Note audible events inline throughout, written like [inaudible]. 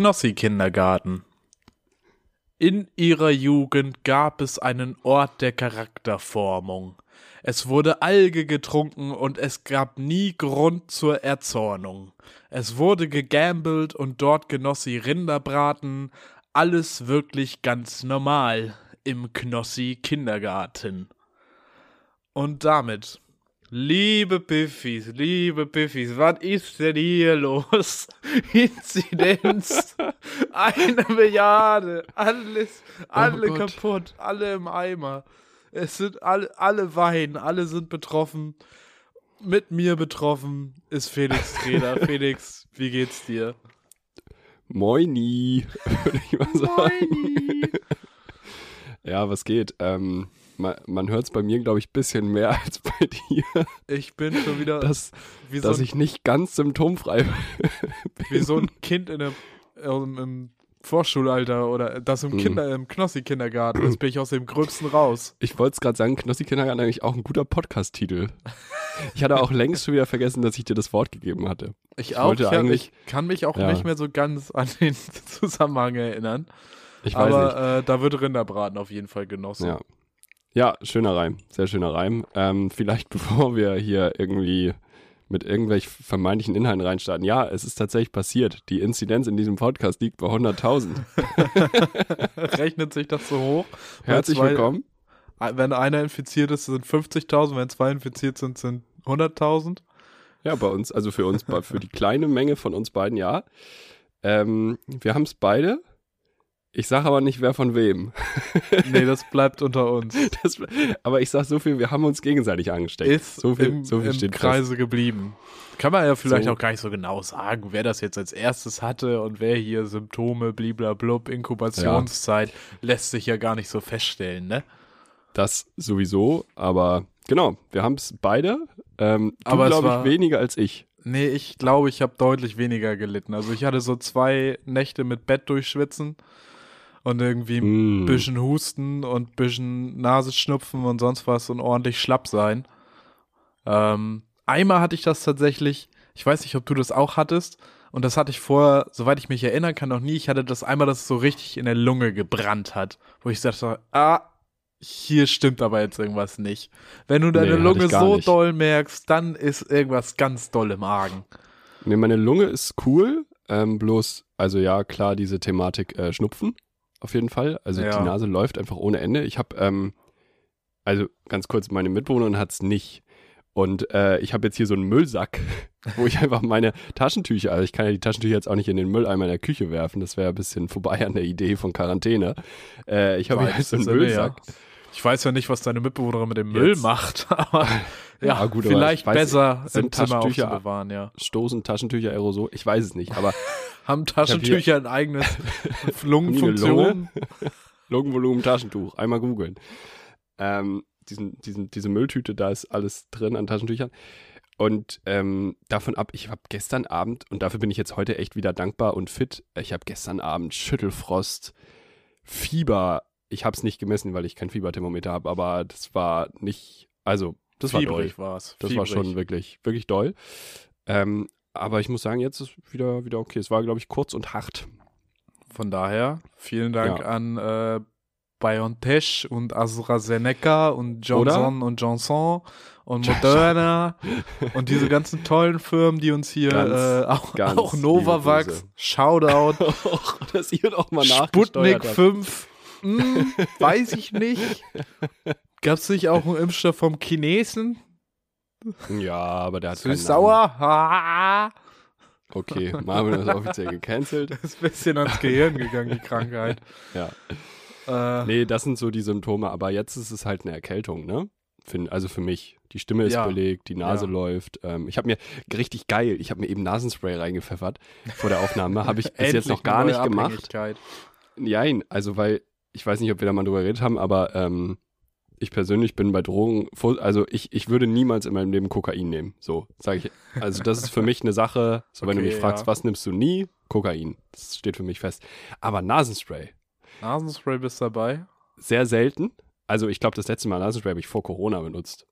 Knossi-Kindergarten. In ihrer Jugend gab es einen Ort der Charakterformung. Es wurde Alge getrunken und es gab nie Grund zur Erzornung. Es wurde gegambelt und dort genoss sie Rinderbraten. Alles wirklich ganz normal im Knossi Kindergarten. Und damit Liebe Piffis, liebe Piffis, was ist denn hier los? [laughs] Inzidenz, [laughs] eine Milliarde, alles, alle oh kaputt, alle im Eimer. Es sind alle, alle weinen, alle sind betroffen. Mit mir betroffen ist Felix Trainer. [laughs] Felix, wie geht's dir? Moini, würde ich mal sagen. Moini. ja, was geht? Ähm, man, man hört es bei mir, glaube ich, ein bisschen mehr [laughs] als bei dir. Ich bin schon wieder. Dass, so dass ich nicht ganz symptomfrei [laughs] bin. Wie so ein Kind in der, im, im Vorschulalter oder das im, mhm. Kinder, im Knossi-Kindergarten. Jetzt bin ich aus dem Gröbsten raus. Ich wollte es gerade sagen, Knossi-Kindergarten ist eigentlich auch ein guter Podcast-Titel. [laughs] Ich hatte auch längst schon wieder vergessen, dass ich dir das Wort gegeben hatte. Ich, ich auch. Ich, eigentlich, ich kann mich auch ja. nicht mehr so ganz an den Zusammenhang erinnern. Ich weiß Aber, nicht. Äh, da wird Rinderbraten auf jeden Fall genossen. Ja. Ja, schöner Reim, sehr schöner Reim. Ähm, vielleicht [laughs] bevor wir hier irgendwie mit irgendwelchen vermeintlichen Inhalten reinstarten. Ja, es ist tatsächlich passiert. Die Inzidenz in diesem Podcast liegt bei 100.000. [laughs] Rechnet sich das so hoch? Herzlich zwei, willkommen. Wenn einer infiziert ist, sind 50.000. Wenn zwei infiziert sind, sind 100.000. Ja, bei uns, also für uns, für die kleine Menge von uns beiden, ja. Ähm, wir haben es beide. Ich sage aber nicht, wer von wem. [laughs] nee, das bleibt unter uns. [laughs] Das, aber ich sage so viel, wir haben uns gegenseitig angesteckt. Ist so viel, im, so viel im Kreise fest. geblieben. Kann man ja vielleicht so. auch gar nicht so genau sagen, wer das jetzt als erstes hatte und wer hier Symptome, bliblablub, Inkubationszeit, ja. lässt sich ja gar nicht so feststellen, ne? Das sowieso, aber genau, wir haben es beide. Ähm, du, glaube ich, weniger als ich. Nee, ich glaube, ich habe deutlich weniger gelitten. Also ich hatte so zwei Nächte mit Bett durchschwitzen und irgendwie ein mm. bisschen Husten und ein bisschen Nasenschnupfen und sonst was und ordentlich schlapp sein. Ähm, einmal hatte ich das tatsächlich, ich weiß nicht, ob du das auch hattest, und das hatte ich vorher, soweit ich mich erinnern kann, noch nie. Ich hatte das einmal, dass es so richtig in der Lunge gebrannt hat, wo ich sagte, ah, hier stimmt aber jetzt irgendwas nicht. Wenn du deine nee, Lunge so nicht. doll merkst, dann ist irgendwas ganz doll im Argen. Nee, meine Lunge ist cool, ähm, bloß, also ja, klar, diese Thematik äh, Schnupfen auf jeden Fall. Also ja. die Nase läuft einfach ohne Ende. Ich habe, ähm, also ganz kurz, meine Mitbewohnerin hat es nicht. Und äh, ich habe jetzt hier so einen Müllsack, [laughs] wo ich einfach meine Taschentücher, also ich kann ja die Taschentücher jetzt auch nicht in den Mülleimer in der Küche werfen, das wäre ein bisschen vorbei an der Idee von Quarantäne. Äh, ich habe hier so einen Müllsack. Ja. Ich weiß ja nicht, was deine Mitbewohnerin mit dem Müll macht, [laughs] aber [laughs] ja, ja gut, vielleicht weiß, besser sind Taschentücher bewahren, ja. Stoßen Taschentücher Aerosol, ich weiß es nicht, aber [laughs] haben Taschentücher ein eigenes Lungenfunktion? Lungenvolumen Taschentuch, einmal googeln. Ähm, diesen, diesen, diese Mülltüte, da ist alles drin an Taschentüchern. Und ähm, davon ab, ich habe gestern Abend, und dafür bin ich jetzt heute echt wieder dankbar und fit, ich habe gestern Abend Schüttelfrost, Fieber, ich habe es nicht gemessen, weil ich kein Fieberthermometer habe, aber das war nicht, also das Fiebrig war doll. War's. Das Fiebrig. war schon wirklich, wirklich doll. Ähm, aber ich muss sagen, jetzt ist wieder, wieder okay. Es war, glaube ich, kurz und hart. Von daher, vielen Dank ja. an äh, BioNTech und AstraZeneca und Johnson Oder? und Johnson und Moderna und diese ganzen tollen Firmen, die uns hier ganz, äh, auch, auch Novavax, Shoutout, [laughs] dass ihr doch mal Sputnik 5, hm, weiß ich nicht. Gab es nicht auch einen Impfstoff vom Chinesen? Ja, aber der hat Süß sauer. Ha. Okay, Marvin ist offiziell gecancelt. [laughs] Das ist ein bisschen ans Gehirn gegangen, die Krankheit. ja. Äh, nee, das sind so die Symptome, aber jetzt ist es halt eine Erkältung, ne? Also für mich. Die Stimme ist ja. belegt, die Nase ja. läuft. Ähm, ich habe mir richtig geil, ich habe mir eben Nasenspray reingepfeffert vor der Aufnahme. Habe ich bis jetzt noch gar nicht gemacht. Nein, also weil, ich weiß nicht, ob wir da mal drüber geredet haben, aber ähm, ich persönlich bin bei Drogen, also ich, ich würde niemals in meinem Leben Kokain nehmen. So, sage ich. Also das ist für mich eine Sache, so wenn okay, du mich fragst, ja. was nimmst du nie? Kokain. Das steht für mich fest. Aber Nasenspray. Nasenspray bist dabei? Sehr selten. Also ich glaube, das letzte Mal Nasenspray habe ich vor Corona benutzt.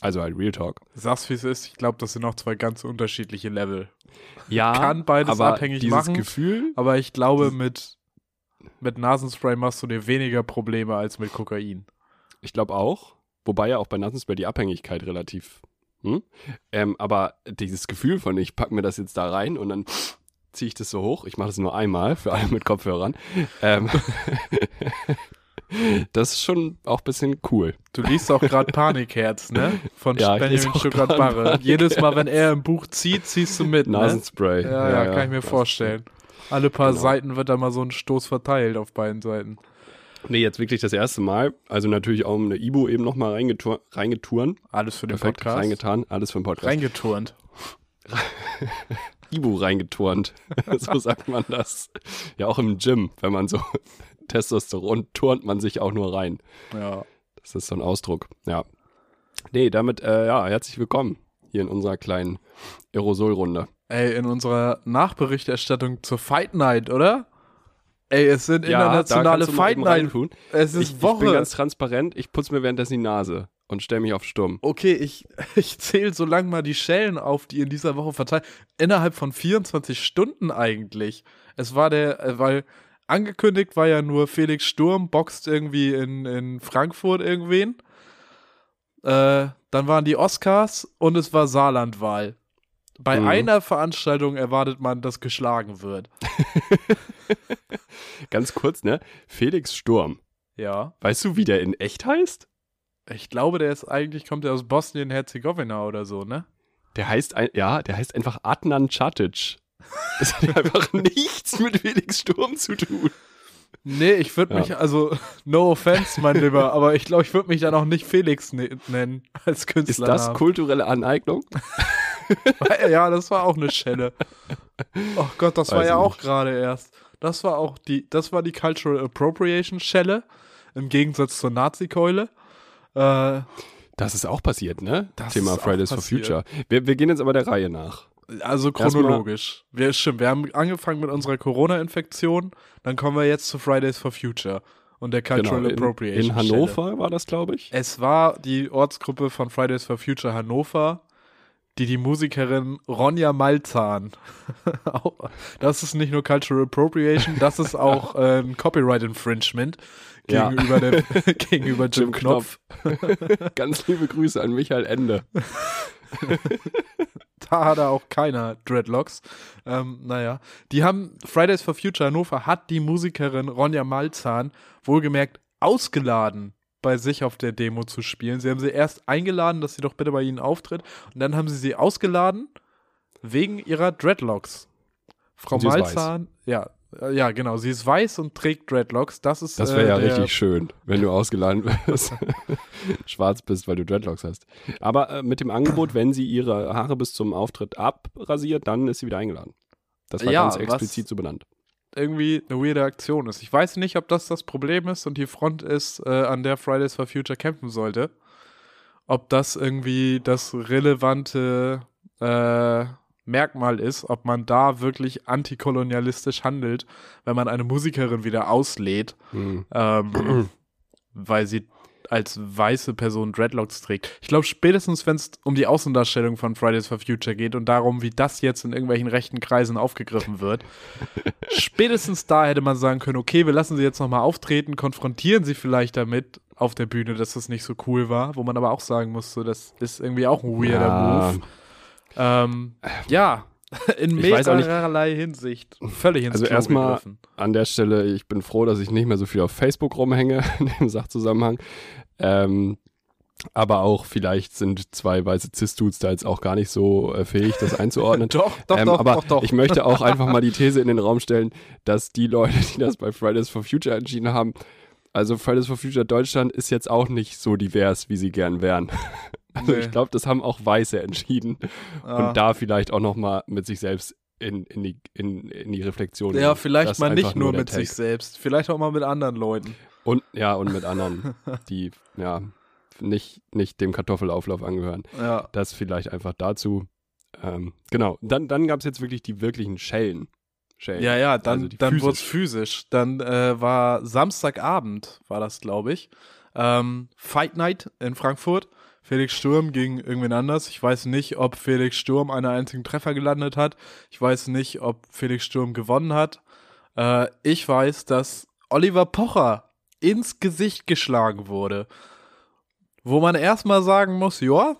Also halt Real Talk. Sag's wie es ist, ich glaube, das sind auch zwei ganz unterschiedliche Level. Ja, kann beides aber abhängig dieses machen. Gefühl, Aber ich glaube, mit, mit Nasenspray machst du dir weniger Probleme als mit Kokain. ich glaube auch, wobei ja auch bei Nasenspray die Abhängigkeit relativ, hm? ähm, aber dieses Gefühl von, ich pack mir das jetzt da rein und dann ziehe ich das so hoch, ich mache das nur einmal für alle mit Kopfhörern, ähm, [laughs] das ist schon auch ein bisschen cool. Du liest auch gerade Panikherz, ne? Von Ja, Benjamin auch Stuttgart grad Barre. Panikherz. Jedes Mal, wenn er ein Buch zieht, ziehst du mit, ne? Nasenspray. Ja, ja, kann ich mir Nasenspray. vorstellen. Alle paar Genau. Seiten wird da mal so ein Stoß verteilt auf beiden Seiten. Nee, jetzt wirklich das erste Mal. Also natürlich auch eine Ibu eben nochmal reingetur reingeturen. Alles für den Perfekt, Podcast. reingetan. Alles für den Podcast. Reingeturnt. [laughs] Ibu reingeturnt. [laughs] so sagt man das. Ja, auch im Gym, wenn man so [laughs] Testosteron turnt man sich auch nur rein. Ja. Das ist so ein Ausdruck. Ja. Nee, damit, äh, ja, herzlich willkommen hier in unserer kleinen Aerosolrunde. Ey, in unserer Nachberichterstattung zur Fight Night, oder? Ey, es sind internationale du mal Fight Night. Es ist Ich, ich Woche. bin ganz transparent. Ich putze mir währenddessen die Nase und stelle mich auf Stumm. okay, ich, [laughs] ich zähle so lang mal die Schellen auf, die in dieser Woche verteilt. Innerhalb von 24 Stunden eigentlich. Es war der, äh, weil angekündigt war ja nur Felix Sturm, boxt irgendwie in, in Frankfurt irgendwen. Äh, dann waren die Oscars und es war Saarlandwahl. Bei Mhm. einer Veranstaltung erwartet man, dass geschlagen wird. [laughs] Ganz kurz, ne? Felix Sturm. Ja. Weißt du, wie der in echt heißt? Ich glaube, der ist eigentlich, kommt er aus Bosnien-Herzegowina oder so, ne? Der heißt, ein, ja, der heißt einfach Adnan Čatic. Das hat [laughs] einfach nichts mit Felix Sturm zu tun. Nee, ich würde Ja. mich, also, [laughs] no offense, mein Lieber, aber ich glaube, ich würde mich dann auch nicht Felix ne nennen als Ist Künstler. das kulturelle Aneignung? [laughs] ja, das war auch eine Schelle. [laughs] Oh Gott, das war Weiß ja ich auch nicht. gerade erst. Das war auch die, das war die Cultural Appropriation Schelle, im Gegensatz zur Nazi-Keule. Äh, Das ist auch passiert, ne? Das Thema ist Fridays for. Future. Wir, wir gehen jetzt aber der Reihe nach. Also chronologisch. Wir, stimmt, wir haben angefangen mit unserer Corona-Infektion, dann kommen wir jetzt zu Fridays for Future und der Cultural Genau, in, Appropriation. in Hannover war das, glaube ich. Es war die Ortsgruppe von Fridays for Future Hannover, die die Musikerin Ronja Malzahn, [laughs] das ist nicht nur Cultural Appropriation, das ist auch [laughs] äh, ein Copyright Infringement Ja. gegenüber, der, [laughs] gegenüber Jim Jim Knopf. Ganz liebe Grüße an Michael Ende. [laughs] Da hat er auch keiner Dreadlocks. Ähm, naja, die haben, Fridays for Future Hannover hat die Musikerin Ronja Malzahn wohlgemerkt ausgeladen, bei sich auf der Demo zu spielen. Sie haben sie erst eingeladen, dass sie doch bitte bei ihnen auftritt. Und dann haben sie sie ausgeladen wegen ihrer Dreadlocks. Frau Malzahn, ja, ja, genau. Sie ist weiß und trägt Dreadlocks. Das ist Das äh, wäre ja der- richtig schön, wenn du ausgeladen wirst, [laughs] schwarz bist, weil du Dreadlocks hast. Aber äh, mit dem Angebot, wenn sie ihre Haare bis zum Auftritt abrasiert, dann ist sie wieder eingeladen. Das war Ja, ganz explizit so benannt. irgendwie eine weirde Aktion ist. Ich weiß nicht, ob das das Problem ist und die Front ist, äh, an der Fridays for Future kämpfen sollte. Ob das irgendwie das relevante äh, Merkmal ist, ob man da wirklich antikolonialistisch handelt, wenn man eine Musikerin wieder auslädt, Hm. ähm, [clears throat] weil sie als weiße Person Dreadlocks trägt. Ich glaube, spätestens, wenn es um die Außendarstellung von Fridays for Future geht und darum, wie das jetzt in irgendwelchen rechten Kreisen aufgegriffen wird, [laughs] spätestens da hätte man sagen können, okay, wir lassen sie jetzt nochmal auftreten, konfrontieren sie vielleicht damit auf der Bühne, dass das nicht so cool war, wo man aber auch sagen musste, das ist irgendwie auch ein weirder Ja. Move. Ähm, ja, [laughs] in mehrerlei Hinsicht völlig ins Also Klo erstmal- gegriffen. An der Stelle, ich bin froh, dass ich nicht mehr so viel auf Facebook rumhänge [laughs] in dem Sachzusammenhang. Ähm, aber auch vielleicht sind zwei weiße Cis-Dudes da jetzt auch gar nicht so äh, fähig, das einzuordnen. [laughs] Doch, doch, ähm, doch, aber doch, doch. ich möchte auch einfach mal die These in den Raum stellen, dass die Leute, die das bei Fridays for Future entschieden haben, also Fridays for Future Deutschland ist jetzt auch nicht so divers, wie sie gern wären. Also Nee. ich glaube, das haben auch Weiße entschieden Ah. und da vielleicht auch noch mal mit sich selbst in, in, die, in, in die Reflexion. Ja, vielleicht Das mal nicht nur der mit sich Take. selbst, vielleicht auch mal mit anderen Leuten. Und ja, und mit anderen, [laughs] die ja nicht, nicht dem Kartoffelauflauf angehören. Ja. Das vielleicht einfach dazu. Ähm, genau, dann, dann gab es jetzt wirklich die wirklichen Schellen. Schellen. Ja, ja, dann, Also dann wurde es physisch. Dann äh, war Samstagabend, war das, glaube ich, ähm, Fight Night in Frankfurt. Felix Sturm gegen irgendwen anders. Ich weiß nicht, ob Felix Sturm einen einzigen Treffer gelandet hat. Ich weiß nicht, ob Felix Sturm gewonnen hat. Äh, ich weiß, dass Oliver Pocher ins Gesicht geschlagen wurde. Wo man erstmal sagen muss, ja,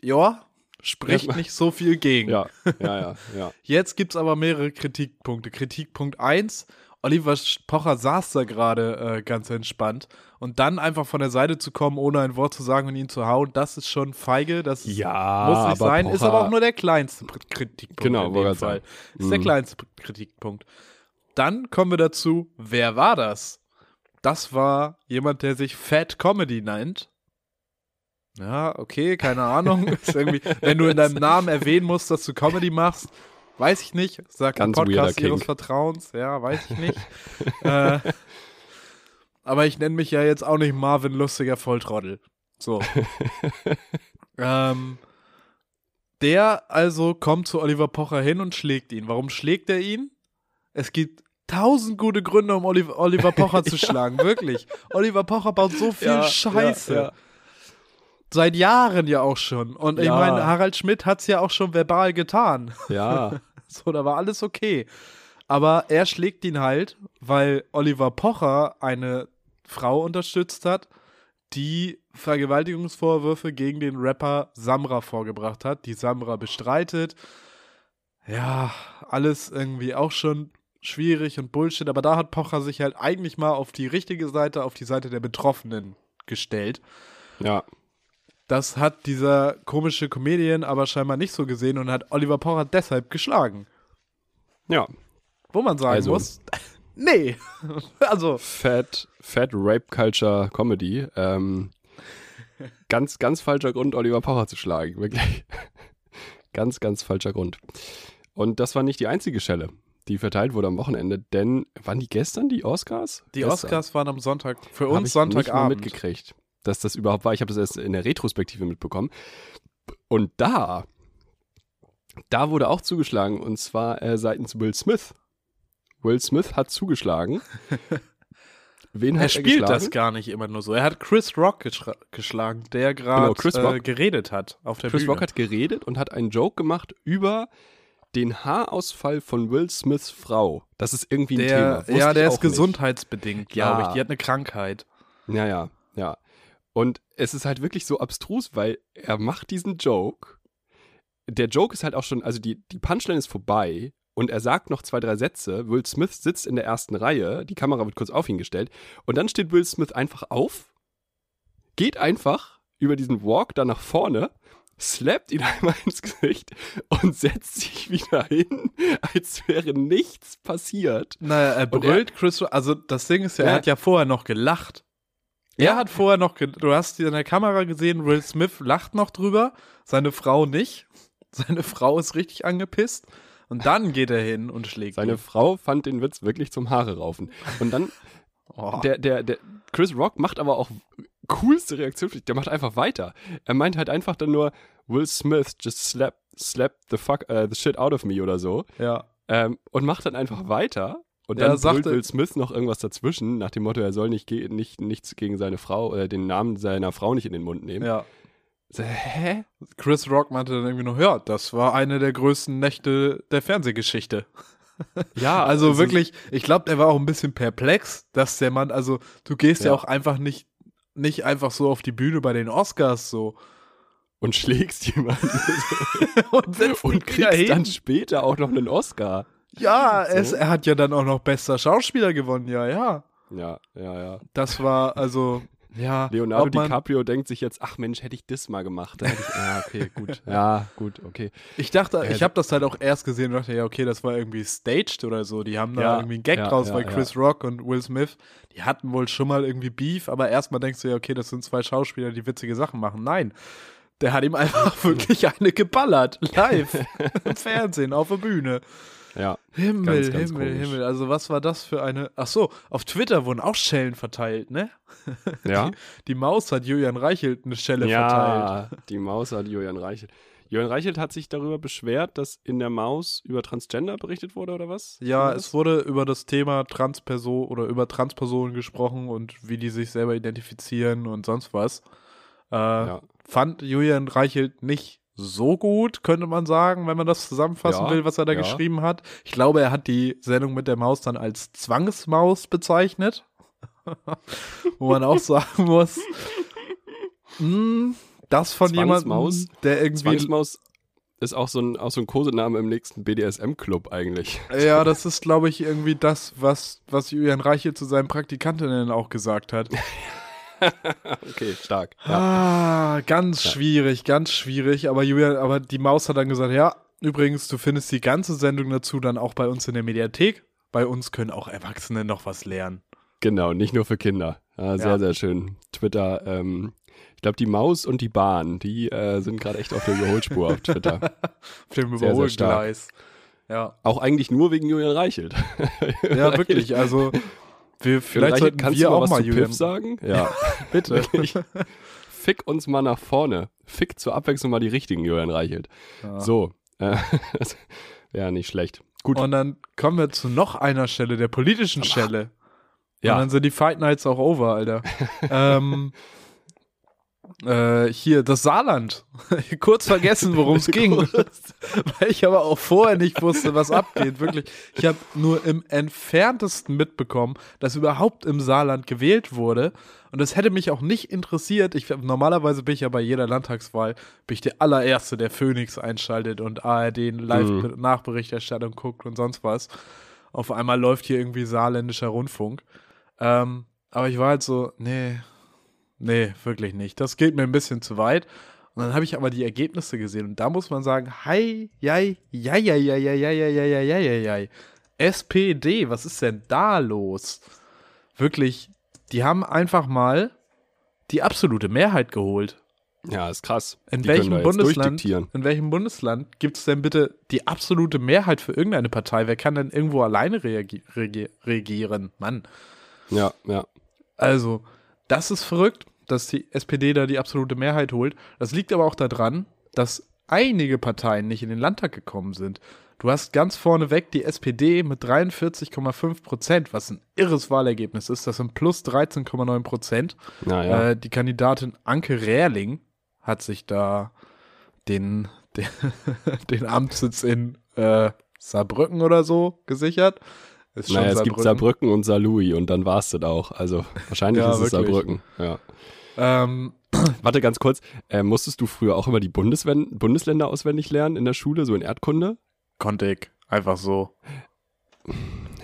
ja, spricht ja. nicht so viel gegen. Ja, ja, ja. ja. [laughs] Jetzt gibt es aber mehrere Kritikpunkte. Kritikpunkt 1, Oliver Pocher saß da gerade äh, ganz entspannt und dann einfach von der Seite zu kommen, ohne ein Wort zu sagen und ihn zu hauen, das ist schon feige, das ja, muss nicht sein, Pocher, ist aber auch nur der kleinste Kritikpunkt genau, in dem Fall. Ist mhm. der kleinste Kritikpunkt. Dann kommen wir dazu, wer war das? Das war jemand, der sich Fat Comedy nennt. Ja, okay, keine Ahnung. [laughs] wenn du in deinem Namen erwähnen musst, dass du Comedy machst, Weiß ich nicht. Sagt Ganz Podcast ihres Vertrauens. Ja, weiß ich nicht. [laughs] äh, aber ich nenne mich ja jetzt auch nicht Marvin Lustiger Volltrottel. So. [laughs] ähm, der also kommt zu Oliver Pocher hin und schlägt ihn. Warum schlägt er ihn? Es gibt tausend gute Gründe, um Oliver, Oliver Pocher [laughs] zu schlagen. Wirklich. Oliver Pocher baut so viel ja, Scheiße. Ja, ja. Seit Jahren ja auch schon. Und ich meine, Harald Schmidt hat es ja auch schon verbal getan. Ja. [laughs] So, da war alles okay. Aber er schlägt ihn halt, weil Oliver Pocher eine Frau unterstützt hat, die Vergewaltigungsvorwürfe gegen den Rapper Samra vorgebracht hat, die Samra bestreitet. Ja, alles irgendwie auch schon schwierig und Bullshit, aber da hat Pocher sich halt eigentlich mal auf die richtige Seite, auf die Seite der Betroffenen gestellt. Ja. Das hat dieser komische Comedian aber scheinbar nicht so gesehen und hat Oliver Pocher deshalb geschlagen. Ja. Wo man sagen also, muss, [laughs] nee. [laughs] also. Fat, Fat Rape Culture Comedy. Ähm, ganz, ganz falscher Grund, Oliver Pocher zu schlagen. Wirklich. [laughs] ganz, ganz falscher Grund. Und das war nicht die einzige Schelle, die verteilt wurde am Wochenende, denn waren die gestern die Oscars? Die gestern. Oscars waren am Sonntag, für uns Hab ich Sonntagabend. Nicht mitgekriegt dass das überhaupt war. Ich habe das erst in der Retrospektive mitbekommen. Und da, da wurde auch zugeschlagen und zwar äh, seitens Will Smith. Will Smith hat zugeschlagen. [laughs] Wen er spielt geschlagen? das gar nicht immer nur so. Er hat Chris Rock geschlagen, der gerade genau, äh, geredet hat auf der Chris Bühne. Rock hat geredet und hat einen Joke gemacht über den Haarausfall von Will Smiths Frau. Das ist irgendwie ein der, Thema. ja, der ist gesundheitsbedingt, glaube ja. ich. Die hat eine Krankheit. Ja, ja, ja. Und es ist halt wirklich so abstrus, weil er macht diesen Joke. Der Joke ist halt auch schon, also die, die Punchline ist vorbei und er sagt noch zwei, drei Sätze. Will Smith sitzt in der ersten Reihe, die Kamera wird kurz auf ihn gestellt und dann steht Will Smith einfach auf, geht einfach über diesen Walk da nach vorne, slappt ihn [laughs] einmal ins Gesicht und setzt sich wieder hin, als wäre nichts passiert. Naja, er brüllt Chris, also das Ding ist ja, er hat ja vorher noch gelacht. Er hat vorher noch, du hast in der Kamera gesehen, Will Smith lacht noch drüber, seine Frau nicht. [laughs] Seine Frau ist richtig angepisst. Und dann geht er hin und schlägt Seine ihn. Frau fand den Witz wirklich zum Haare raufen. Und dann, [laughs] oh. der, der, der Chris Rock macht aber auch coolste Reaktion, der macht einfach weiter. Er meint halt einfach dann nur, Will Smith just slap, slap the fuck, uh, the shit out of me oder so. Ja. Ähm, und macht dann einfach weiter und dann sagt Will Smith noch irgendwas dazwischen, nach dem Motto, er soll nicht, nicht nichts gegen seine Frau, oder äh, den Namen seiner Frau nicht in den Mund nehmen. Ja. So, hä? Chris Rock meinte dann irgendwie noch, ja, das war eine der größten Nächte der Fernsehgeschichte. Ja, [laughs] also, also wirklich, ich glaube, der war auch ein bisschen perplex, dass der Mann, also du gehst ja, ja auch einfach nicht, nicht einfach so auf die Bühne bei den Oscars so und schlägst jemanden [laughs] und, und kriegst dann später auch noch einen Oscar. Ja, [laughs] so. es, er hat ja dann auch noch bester Schauspieler gewonnen, ja, ja. Ja, ja, ja. Das war also, ja. Leonardo DiCaprio denkt sich jetzt, ach Mensch, hätte ich das mal gemacht. Da hätte ich, ja, okay, gut. [laughs] Ja, gut, okay. Ich dachte, ich habe das halt auch erst gesehen und dachte, ja, okay, das war irgendwie staged oder so. Die haben da ja, irgendwie einen Gag ja, draus, ja, weil Chris Rock und Will Smith, die hatten wohl schon mal irgendwie Beef, aber erstmal denkst du ja, okay, das sind zwei Schauspieler, die witzige Sachen machen. Nein. Der hat ihm [laughs] einfach wirklich eine geballert. Live. Im Fernsehen, auf der Bühne. Ja. Himmel, ganz, ganz Himmel, komisch. Himmel. Also was war das für eine. Ach so, auf Twitter wurden auch Schellen verteilt, ne? [laughs] Ja. Die, die Maus hat Julian Reichelt eine Schelle ja, verteilt. Ja, die Maus hat Julian Reichelt. Julian Reichelt hat sich darüber beschwert, dass in der Maus über Transgender berichtet wurde oder was? Ja, es wurde über das Thema Transperson oder über Transpersonen gesprochen und wie die sich selber identifizieren und sonst was. Äh, ja. fand Julian Reichelt nicht so gut, könnte man sagen, wenn man das zusammenfassen ja, will, was er da ja. geschrieben hat. Ich glaube, er hat die Sendung mit der Maus dann als Zwangsmaus bezeichnet. [laughs] Wo man auch [laughs] sagen muss, mh, hm, das von jemandem, der irgendwie. Zwangsmaus ist auch so ein, auch so ein Kosename im nächsten BDSM-Club eigentlich. Ja, das ist, glaube ich, irgendwie das, was, was Julian Reiche zu seinen Praktikantinnen auch gesagt hat. [laughs] [laughs] okay, stark. Ja. Ah, ganz ja. schwierig, ganz schwierig. Aber Julian, aber die Maus hat dann gesagt, ja, übrigens, du findest die ganze Sendung dazu dann auch bei uns in der Mediathek. Bei uns können auch Erwachsene noch was lernen. Genau, nicht nur für Kinder. Ja, sehr, ja. sehr schön. Twitter, ähm, ich glaube, die Maus und die Bahn, die äh, sind gerade echt auf der Überholspur auf Twitter. [laughs] auf dem Überholgleis. Ja. Auch eigentlich nur wegen Julian Reichelt. ja, [laughs] wirklich. Also wir, vielleicht sollten kannst wir du auch mal zu Piff sagen? [laughs] Ja, [laughs] bitte. [laughs] Fick uns mal nach vorne. Fick zur Abwechslung mal die richtigen Julian Reichelt. Ja. So. Äh, ja, nicht schlecht. Gut. Und dann kommen wir zu noch einer Stelle, der politischen Stelle. Ja. Und dann sind die Fight Nights auch over, Alter. ähm, äh, hier, das Saarland. [laughs] Kurz vergessen, worum es [laughs] ging. Weil ich aber auch vorher nicht wusste, was abgeht. Wirklich. Ich habe nur im entferntesten mitbekommen, dass überhaupt im Saarland gewählt wurde. Und das hätte mich auch nicht interessiert. Ich, normalerweise bin ich ja bei jeder Landtagswahl bin ich der allererste, der Phoenix einschaltet und ARD Live-Nachberichterstattung mhm. guckt und sonst was. Auf einmal läuft hier irgendwie saarländischer Rundfunk. Ähm, aber ich war halt so, nee, Nee, wirklich nicht. Das geht mir ein bisschen zu weit. Und dann habe ich aber die Ergebnisse gesehen und da muss man sagen, hi, jai, jai, jai, jai, jai, jai, jai, jai, jai, jai. SPD, was ist denn da los? Wirklich, die haben einfach mal die absolute Mehrheit geholt. Ja, ist krass. In die welchem Bundesland? In welchem Bundesland gibt es denn bitte die absolute Mehrheit für irgendeine Partei? Wer kann denn irgendwo alleine regieren? Mann. Ja, ja. Also, das ist verrückt dass die SPD da die absolute Mehrheit holt. Das liegt aber auch daran, dass einige Parteien nicht in den Landtag gekommen sind. Du hast ganz vorneweg die SPD mit 43,5 Prozent, was ein irres Wahlergebnis ist. Das sind plus 13,9 Prozent. Ja. Äh, die Kandidatin Anke Rehrling hat sich da den, [laughs] den, den Amtssitz in äh, Saarbrücken oder so gesichert. Ist naja, es gibt Saarbrücken und Saarlouis und dann war es das auch. Also wahrscheinlich ja, ist es wirklich. Saarbrücken. Ja. Ähm, [clears throat] Warte ganz kurz, äh, musstest du früher auch immer die Bundeswen Bundesländer auswendig lernen in der Schule, so in Erdkunde? Konnte ich, einfach so.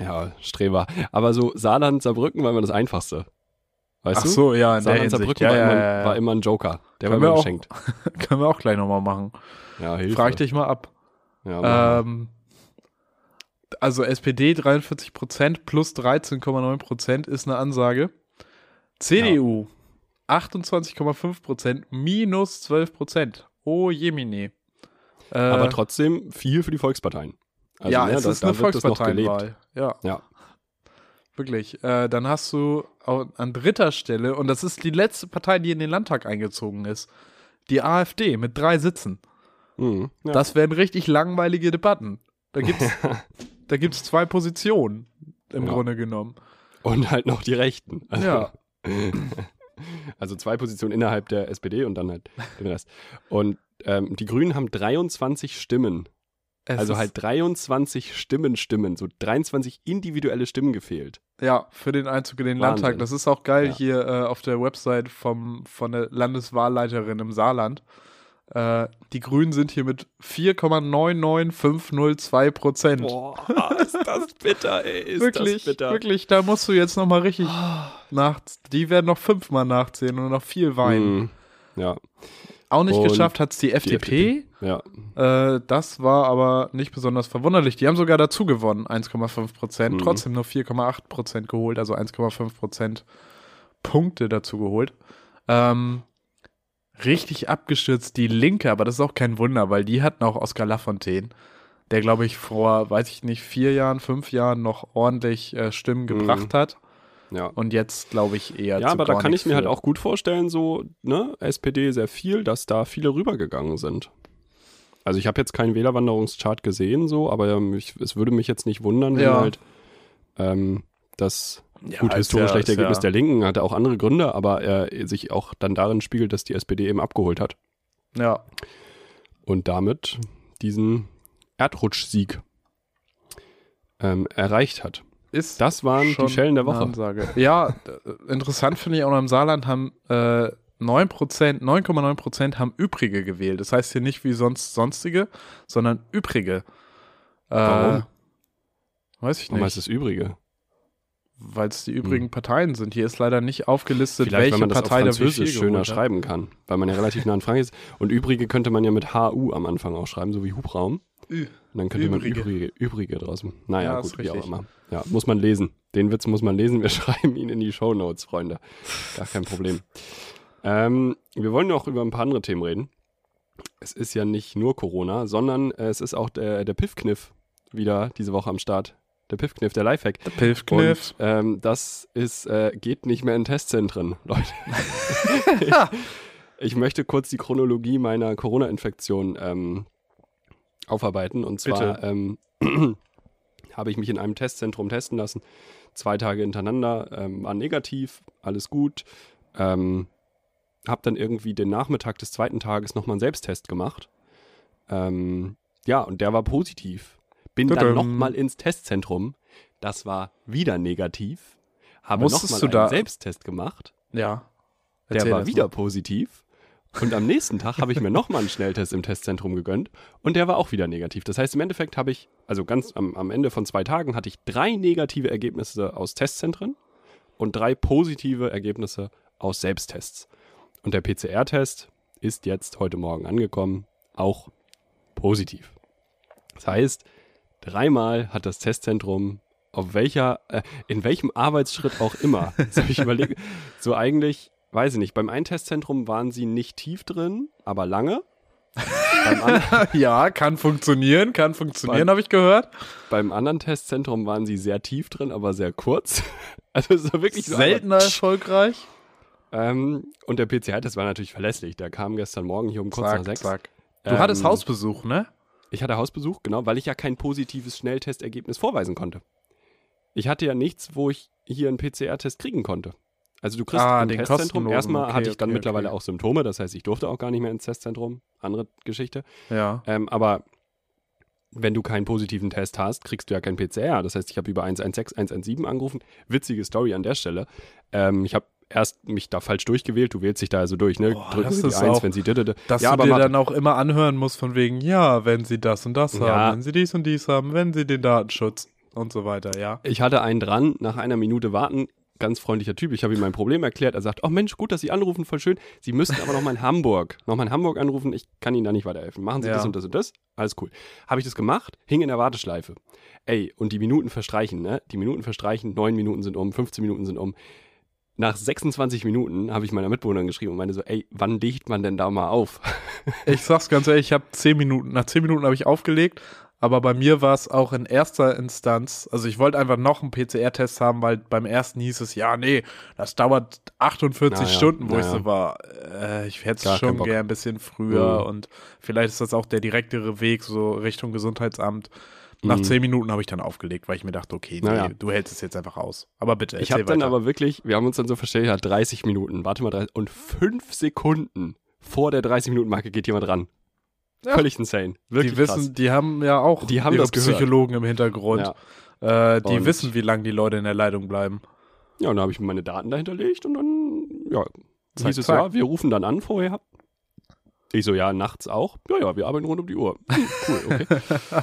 Ja, Streber. Aber so Saarland, Saarbrücken war immer das Einfachste. Weißt Ach du? so, ja, in Saarland, der Saarbrücken ja, war, ja, immer, ja, war, immer, ein Joker. Der können war mir geschenkt. [laughs] können wir auch gleich nochmal machen. Ja, Hilfe. Frag dich mal ab. Ähm, also SPD 43% plus 13,9% ist eine Ansage. CDU 28,5 Prozent minus 12 Prozent. Oh Jemine. Äh, Aber trotzdem viel für die Volksparteien. Also, ja, ne, es da, ist eine Volksparteienwahl. Ja. ja. Wirklich. Äh, dann hast du an dritter Stelle, und das ist die letzte Partei, die in den Landtag eingezogen ist, die AfD mit drei Sitzen. Mhm, ja. Das wären richtig langweilige Debatten. Da gibt es [laughs] da gibt's zwei Positionen im ja. Grunde genommen. Und halt noch die Rechten. Also, ja. [laughs] Also zwei Positionen innerhalb der SPD und dann halt den Rest. Und ähm, die Grünen haben 23 Stimmen. Es also halt 23 Stimmen, Stimmen, so 23 individuelle Stimmen gefehlt. Ja, für den Einzug in den Wahnsinn. Landtag. Das ist auch geil ja. hier äh, auf der Website vom, von der Landeswahlleiterin im Saarland. Äh, die Grünen sind hier mit 4,99502 Prozent. Boah, ist das bitter, ey. Ist wirklich, das bitter. wirklich, da musst du jetzt nochmal richtig nach. Die werden noch fünfmal nachzählen und noch viel weinen. Mm, ja. Auch nicht und geschafft hat es die FDP. Die FDP. Ja. Äh, das war aber nicht besonders verwunderlich. Die haben sogar dazu gewonnen, 1,5 Prozent. Mhm. Trotzdem nur 4,8 Prozent geholt, also 1,5 Prozent Punkte dazu geholt. Ähm, richtig abgestürzt die Linke, aber das ist auch kein Wunder, weil die hatten auch Oskar Lafontaine, der, glaube ich, vor, weiß ich nicht, vier Jahren, fünf Jahren noch ordentlich äh, Stimmen mhm. gebracht hat. Ja. Und jetzt glaube ich eher. Ja, aber da kann ich mir halt auch gut vorstellen, so, ne, SPD sehr viel, dass da viele rübergegangen sind. Also ich habe jetzt keinen Wählerwanderungschart gesehen, so, aber ich, es würde mich jetzt nicht wundern, wenn ja. halt ähm, das Ja, Gut, historisch ja, schlechte Ergebnis ja. der Linken hatte auch andere Gründe, aber er sich auch dann darin spiegelt, dass die SPD eben abgeholt hat. Ja. Und damit diesen Erdrutschsieg ähm, erreicht hat. Ist das waren die Schellen der Woche. Ansage. Ja, interessant finde ich auch noch im Saarland haben äh, 9%, 9,9% haben Übrige gewählt. Das heißt hier nicht wie sonst sonstige, sondern Übrige. Äh, Warum? Weiß ich nicht. Warum heißt das Übrige? Weil es die übrigen hm. Parteien sind. Hier ist leider nicht aufgelistet, Vielleicht, welche weil man das Partei auf Französisch schöner schreiben kann. Weil man ja relativ nah an Frankreich ist. Und Übrige könnte man ja mit HU am Anfang auch schreiben, so wie Hubraum. Ü Und dann könnte Übrige. man Übrige, Übrige draußen. Naja, ja, gut, wie auch immer. Ja, muss man lesen. Den Witz muss man lesen. Wir [laughs] schreiben ihn in die Show Notes, Freunde. Gar kein Problem. Ähm, wir wollen noch über ein paar andere Themen reden. Es ist ja nicht nur Corona, sondern es ist auch der, der Piffkniff wieder diese Woche am Start. Der Piffkniff, der Lifehack. Der Piffkniff. Und, ähm, das ist, äh, geht nicht mehr in Testzentren, [laughs] Leute. ich möchte kurz die Chronologie meiner Corona-Infektion ähm, aufarbeiten. Und zwar ähm, [clears throat] habe ich mich in einem Testzentrum testen lassen. Zwei Tage hintereinander, ähm, war negativ, alles gut. Ähm, habe dann irgendwie den Nachmittag des zweiten Tages nochmal einen Selbsttest gemacht. Ähm, ja, und der war positiv. Bin Tudum. dann nochmal ins Testzentrum. Das war wieder negativ. Habe nochmal einen da? Selbsttest gemacht. Ja. Der war wieder mal. positiv. Und am nächsten Tag habe ich mir nochmal einen Schnelltest im Testzentrum gegönnt und der war auch wieder negativ. Das heißt, im Endeffekt habe ich, also ganz am, am Ende von zwei Tagen, hatte ich drei negative Ergebnisse aus Testzentren und drei positive Ergebnisse aus Selbsttests. Und der PCR-Test ist jetzt heute Morgen angekommen, auch positiv. Das heißt, dreimal hat das Testzentrum auf welcher, äh, in welchem Arbeitsschritt auch immer, [laughs] so ich überlege, so eigentlich, weiß ich nicht, beim einen Testzentrum waren sie nicht tief drin, aber lange. [laughs] ja, kann funktionieren, kann funktionieren, habe ich gehört. Beim anderen Testzentrum waren sie sehr tief drin, aber sehr kurz. [laughs] Also es war wirklich seltener erfolgreich. Ähm, und der PCR, das war natürlich verlässlich. Der kam gestern Morgen hier um kurz zack, nach sechs. Zack. Du ähm, hattest Hausbesuch, ne? Ich hatte Hausbesuch, genau, weil ich ja kein positives Schnelltestergebnis vorweisen konnte. Ich hatte ja nichts, wo ich hier einen PCR-Test kriegen konnte. Also du kriegst ah, im Testzentrum, erstmal okay, hatte ich dann okay, mittlerweile okay. auch Symptome, das heißt, ich durfte auch gar nicht mehr ins Testzentrum, andere Geschichte. Ja. Ähm, aber wenn du keinen positiven Test hast, kriegst du ja kein PCR. Das heißt, ich habe über 116, 117 angerufen. Witzige Story an der Stelle. Ähm, ich habe erst mich da falsch durchgewählt, du wählst dich da also durch, ne? Boah, Drücken Sie die Eins, wenn Sie didede. Dass ja, du dir dann auch immer anhören musst von wegen, ja, wenn Sie das und das ja. haben, wenn Sie dies und dies haben, wenn Sie den Datenschutz und so weiter, ja. Ich hatte einen dran, nach einer Minute warten, ganz freundlicher Typ. Ich habe ihm mein Problem erklärt. Er sagt, oh Mensch, gut, dass Sie anrufen, voll schön. Sie müssten aber noch mal in Hamburg, noch mal in Hamburg anrufen. Ich kann Ihnen da nicht weiterhelfen. Machen Sie ja. das und das und das. Alles cool. Habe ich das gemacht, hing in der Warteschleife. Ey, und die Minuten verstreichen, ne? Die Minuten verstreichen, neun Minuten sind um, 15 Minuten sind um nach 26 Minuten habe ich meiner Mitbewohnerin geschrieben und meine so, ey, wann legt man denn da mal auf? [laughs] ich sag's ganz ehrlich, ich habe 10 Minuten, nach 10 Minuten habe ich aufgelegt, aber bei mir war es auch in erster Instanz, also ich wollte einfach noch einen PCR-Test haben, weil beim ersten hieß es, ja, nee, das dauert 48 naja, Stunden, wo naja. ich so war, äh, ich hätte es schon gern ein bisschen früher mhm. und vielleicht ist das auch der direktere Weg so Richtung Gesundheitsamt. Nach mhm. zehn Minuten habe ich dann aufgelegt, weil ich mir dachte, okay, nee, naja. du hältst es jetzt einfach aus. Aber bitte, Ich habe dann aber wirklich, wir haben uns dann so verstellt, ja, 30 Minuten, warte mal, 30, und fünf Sekunden vor der 30-Minuten-Marke geht jemand ran. Ja. Völlig insane. Wirklich die wissen, krass. die haben ja auch die haben das Psychologen im Hintergrund. Ja. Äh, die und wissen, wie lange die Leute in der Leitung bleiben. Ja, und dann habe ich meine Daten dahinterlegt und dann, ja, zack, hieß es zack. ja, wir rufen dann an vorher. Ich so, ja, nachts auch. Ja, ja, wir arbeiten rund um die Uhr. Hm, cool, okay. [laughs]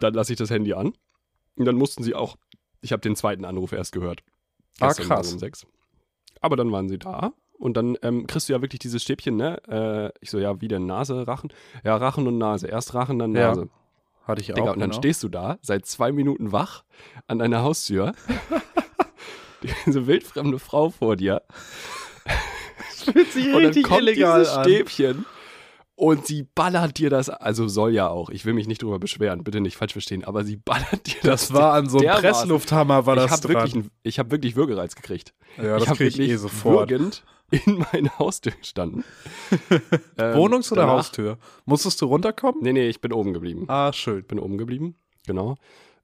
Dann lasse ich das Handy an. Und dann mussten sie auch, ich habe den zweiten Anruf erst gehört. Ah, krass. Um sechs. Aber dann waren sie da. Und dann ähm, kriegst du ja wirklich dieses Stäbchen, ne? Äh, ich so, ja, wie denn Nase, Rachen? Ja, Rachen und Nase. Erst Rachen, dann Nase. Ja, hatte ich Digga, auch. Und dann genau. stehst du da, seit zwei Minuten wach, an deiner Haustür. [laughs] so wildfremde Frau vor dir. [laughs] Das fühlt sich richtig und dann kommt illegal dieses Stäbchen und sie ballert dir das, also soll ja auch, ich will mich nicht drüber beschweren, bitte nicht falsch verstehen, aber sie ballert dir das. Das war an so einem Presslufthammer, war das ich hab dran. Wirklich, ich habe wirklich Würgereiz gekriegt. Ja, das ich habe wirklich ich eh sofort. würgend in meine Haustür gestanden. [laughs] ähm, Wohnungs- oder danach, Haustür? Musstest du runterkommen? Nee, nee, ich bin oben geblieben. Ah, schön. Bin oben geblieben, genau.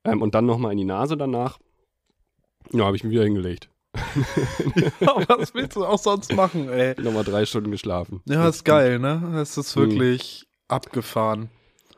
Ähm, und dann nochmal in die Nase danach. Ja, habe ich mich wieder hingelegt. [laughs] ja, was willst du auch sonst machen, ey? Nochmal drei Stunden geschlafen. Ja, ist geil, ne? Es ist wirklich mhm. abgefahren.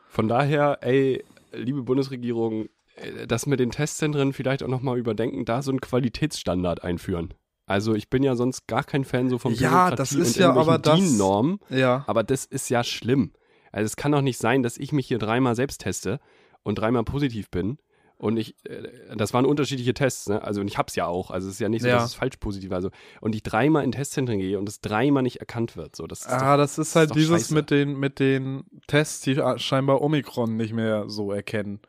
Von daher, ey, liebe Bundesregierung, äh, das mit den Testzentren vielleicht auch nochmal überdenken, da so einen Qualitätsstandard einführen. Also ich bin ja sonst gar kein Fan so von ja, das ist ja aber das Norm, ja. aber das ist ja schlimm. Also es kann doch nicht sein, dass ich mich hier dreimal selbst teste und dreimal positiv bin und ich, äh, das waren unterschiedliche Tests, ne? Also und ich hab's ja auch. Also es ist ja nicht so, ja. dass es falsch positiv war. Also, und ich dreimal in Testzentren gehe und es dreimal nicht erkannt wird. So, das ist ah, doch, das ist halt das ist dieses mit den, mit den Tests, die scheinbar Omikron nicht mehr so erkennen.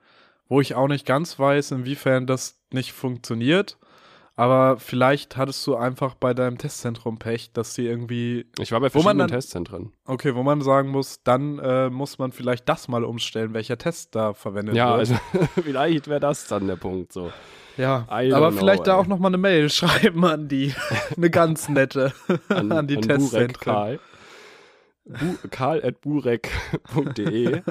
Wo ich auch nicht ganz weiß, inwiefern das nicht funktioniert. Aber vielleicht hattest du einfach bei deinem Testzentrum Pech, dass sie irgendwie. Ich war bei verschiedenen dann, Testzentren. Okay, wo man sagen muss, dann äh, muss man vielleicht das mal umstellen, welcher Test da verwendet ja, wird. Ja, also [laughs] vielleicht wäre das dann der Punkt so. Ja, aber know, vielleicht ey. da auch nochmal eine Mail [laughs] schreiben an die, [laughs] eine ganz nette, an, an die an Testzentren. Karl. Bu Karl at burek.de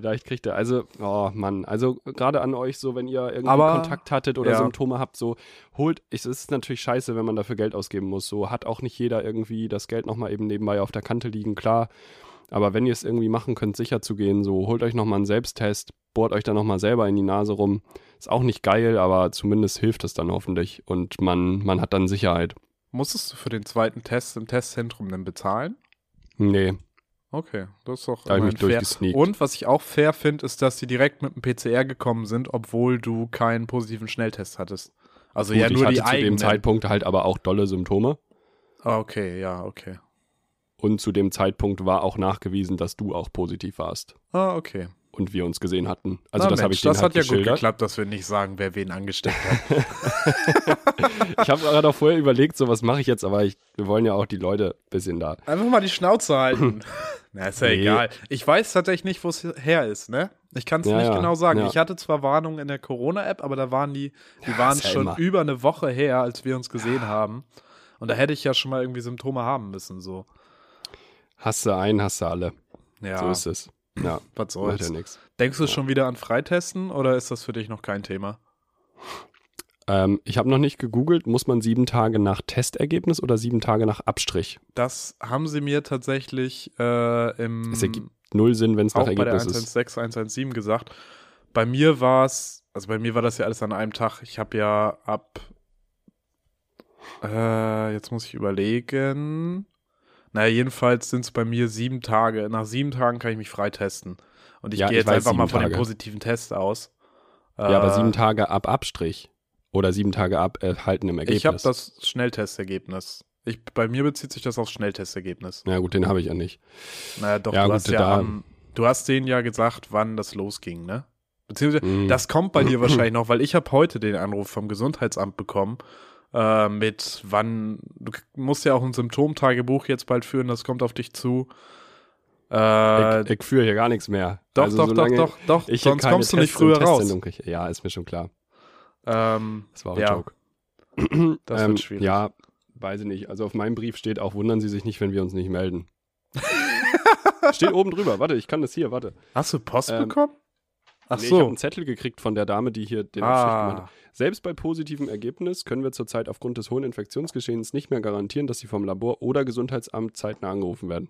Vielleicht kriegt er, also, oh Mann, also gerade an euch so, wenn ihr irgendwie Aber, Kontakt hattet oder ja. Symptome habt, so holt, es ist natürlich scheiße, wenn man dafür Geld ausgeben muss. So hat auch nicht jeder irgendwie das Geld nochmal eben nebenbei auf der Kante liegen, klar. Aber wenn ihr es irgendwie machen könnt, sicher zu gehen, so holt euch nochmal einen Selbsttest, bohrt euch dann nochmal selber in die Nase rum. Ist auch nicht geil, aber zumindest hilft es dann hoffentlich und man, man hat dann Sicherheit. Musstest du für den zweiten Test im Testzentrum denn bezahlen? Nee, Okay, das ist doch da ich fair. Und was ich auch fair finde, ist, dass sie direkt mit dem PCR gekommen sind, obwohl du keinen positiven Schnelltest hattest. Also Gut, ja, nur ich hatte die zu dem Zeitpunkt halt aber auch dolle Symptome. Ah, okay, ja, okay. Und zu dem Zeitpunkt war auch nachgewiesen, dass du auch positiv warst. Ah, okay und wir uns gesehen hatten. Also Na, das habe ich Das halt hat ja gut geklappt, dass wir nicht sagen, wer wen angesteckt hat. [laughs] [laughs] ich habe gerade auch vorher überlegt, so was mache ich jetzt, aber ich, wir wollen ja auch die Leute ein bisschen da. Einfach mal die Schnauze halten. [laughs] Na, ist ja nee. egal. Ich weiß tatsächlich nicht, wo es her ist, ne? Ich kann es ja, nicht ja, genau sagen. Ja. Ich hatte zwar Warnungen in der Corona-App, aber da waren die, die waren schon immer. über eine Woche her, als wir uns gesehen haben. Und da hätte ich ja schon mal irgendwie Symptome haben müssen, so. Hast du einen, hast du alle. Ja. So ist es. Ja, [laughs] was soll's. Ja nix. Denkst du schon wieder an Freitesten oder ist das für dich noch kein Thema? Ähm, ich habe noch nicht gegoogelt. Muss man sieben Tage nach Testergebnis oder sieben Tage nach Abstrich? Das haben sie mir tatsächlich äh, im. Es ergibt null Sinn, wenn es nach Ergebnis ist. bei der 116, 117 gesagt. Bei mir war es, also bei mir war das ja alles an einem Tag. Ich habe ja ab. Äh, jetzt muss ich überlegen. Naja, jedenfalls sind es bei mir sieben Tage. Nach sieben Tagen kann ich mich freitesten. Und ich ja, gehe jetzt einfach mal von dem positiven Test aus. Ja, äh, aber sieben Tage ab Abstrich. Oder sieben Tage ab erhaltenem Ergebnis. Ich habe das Schnelltestergebnis. Ich, bei mir bezieht sich das aufs Schnelltestergebnis. Ja, gut, den habe ich ja nicht. Naja, doch, ja, du, gut, hast ja am, du hast denen ja gesagt, wann das losging, ne? Beziehungsweise, mm. das kommt bei dir [laughs] wahrscheinlich noch, weil ich habe heute den Anruf vom Gesundheitsamt bekommen äh, mit wann, du musst ja auch ein Symptomtagebuch jetzt bald führen, das kommt auf dich zu. Äh, ich, ich führe hier gar nichts mehr. Doch, also, doch, doch, doch, doch, ich sonst kommst du nicht früher raus. Ja, ist mir schon klar. Ähm, das war auch ein ja. Joke. [clears throat] das ähm, wird schwierig. Ja, weiß ich nicht. Also auf meinem Brief steht auch, wundern Sie sich nicht, wenn wir uns nicht melden. [laughs] steht oben drüber. Warte, ich kann das hier, warte. Hast du Post ähm, bekommen? Ach nee, so. Ich habe einen Zettel gekriegt von der Dame, die hier den ah. gemacht hat. Selbst bei positivem Ergebnis können wir zurzeit aufgrund des hohen Infektionsgeschehens nicht mehr garantieren, dass sie vom Labor oder Gesundheitsamt zeitnah angerufen werden.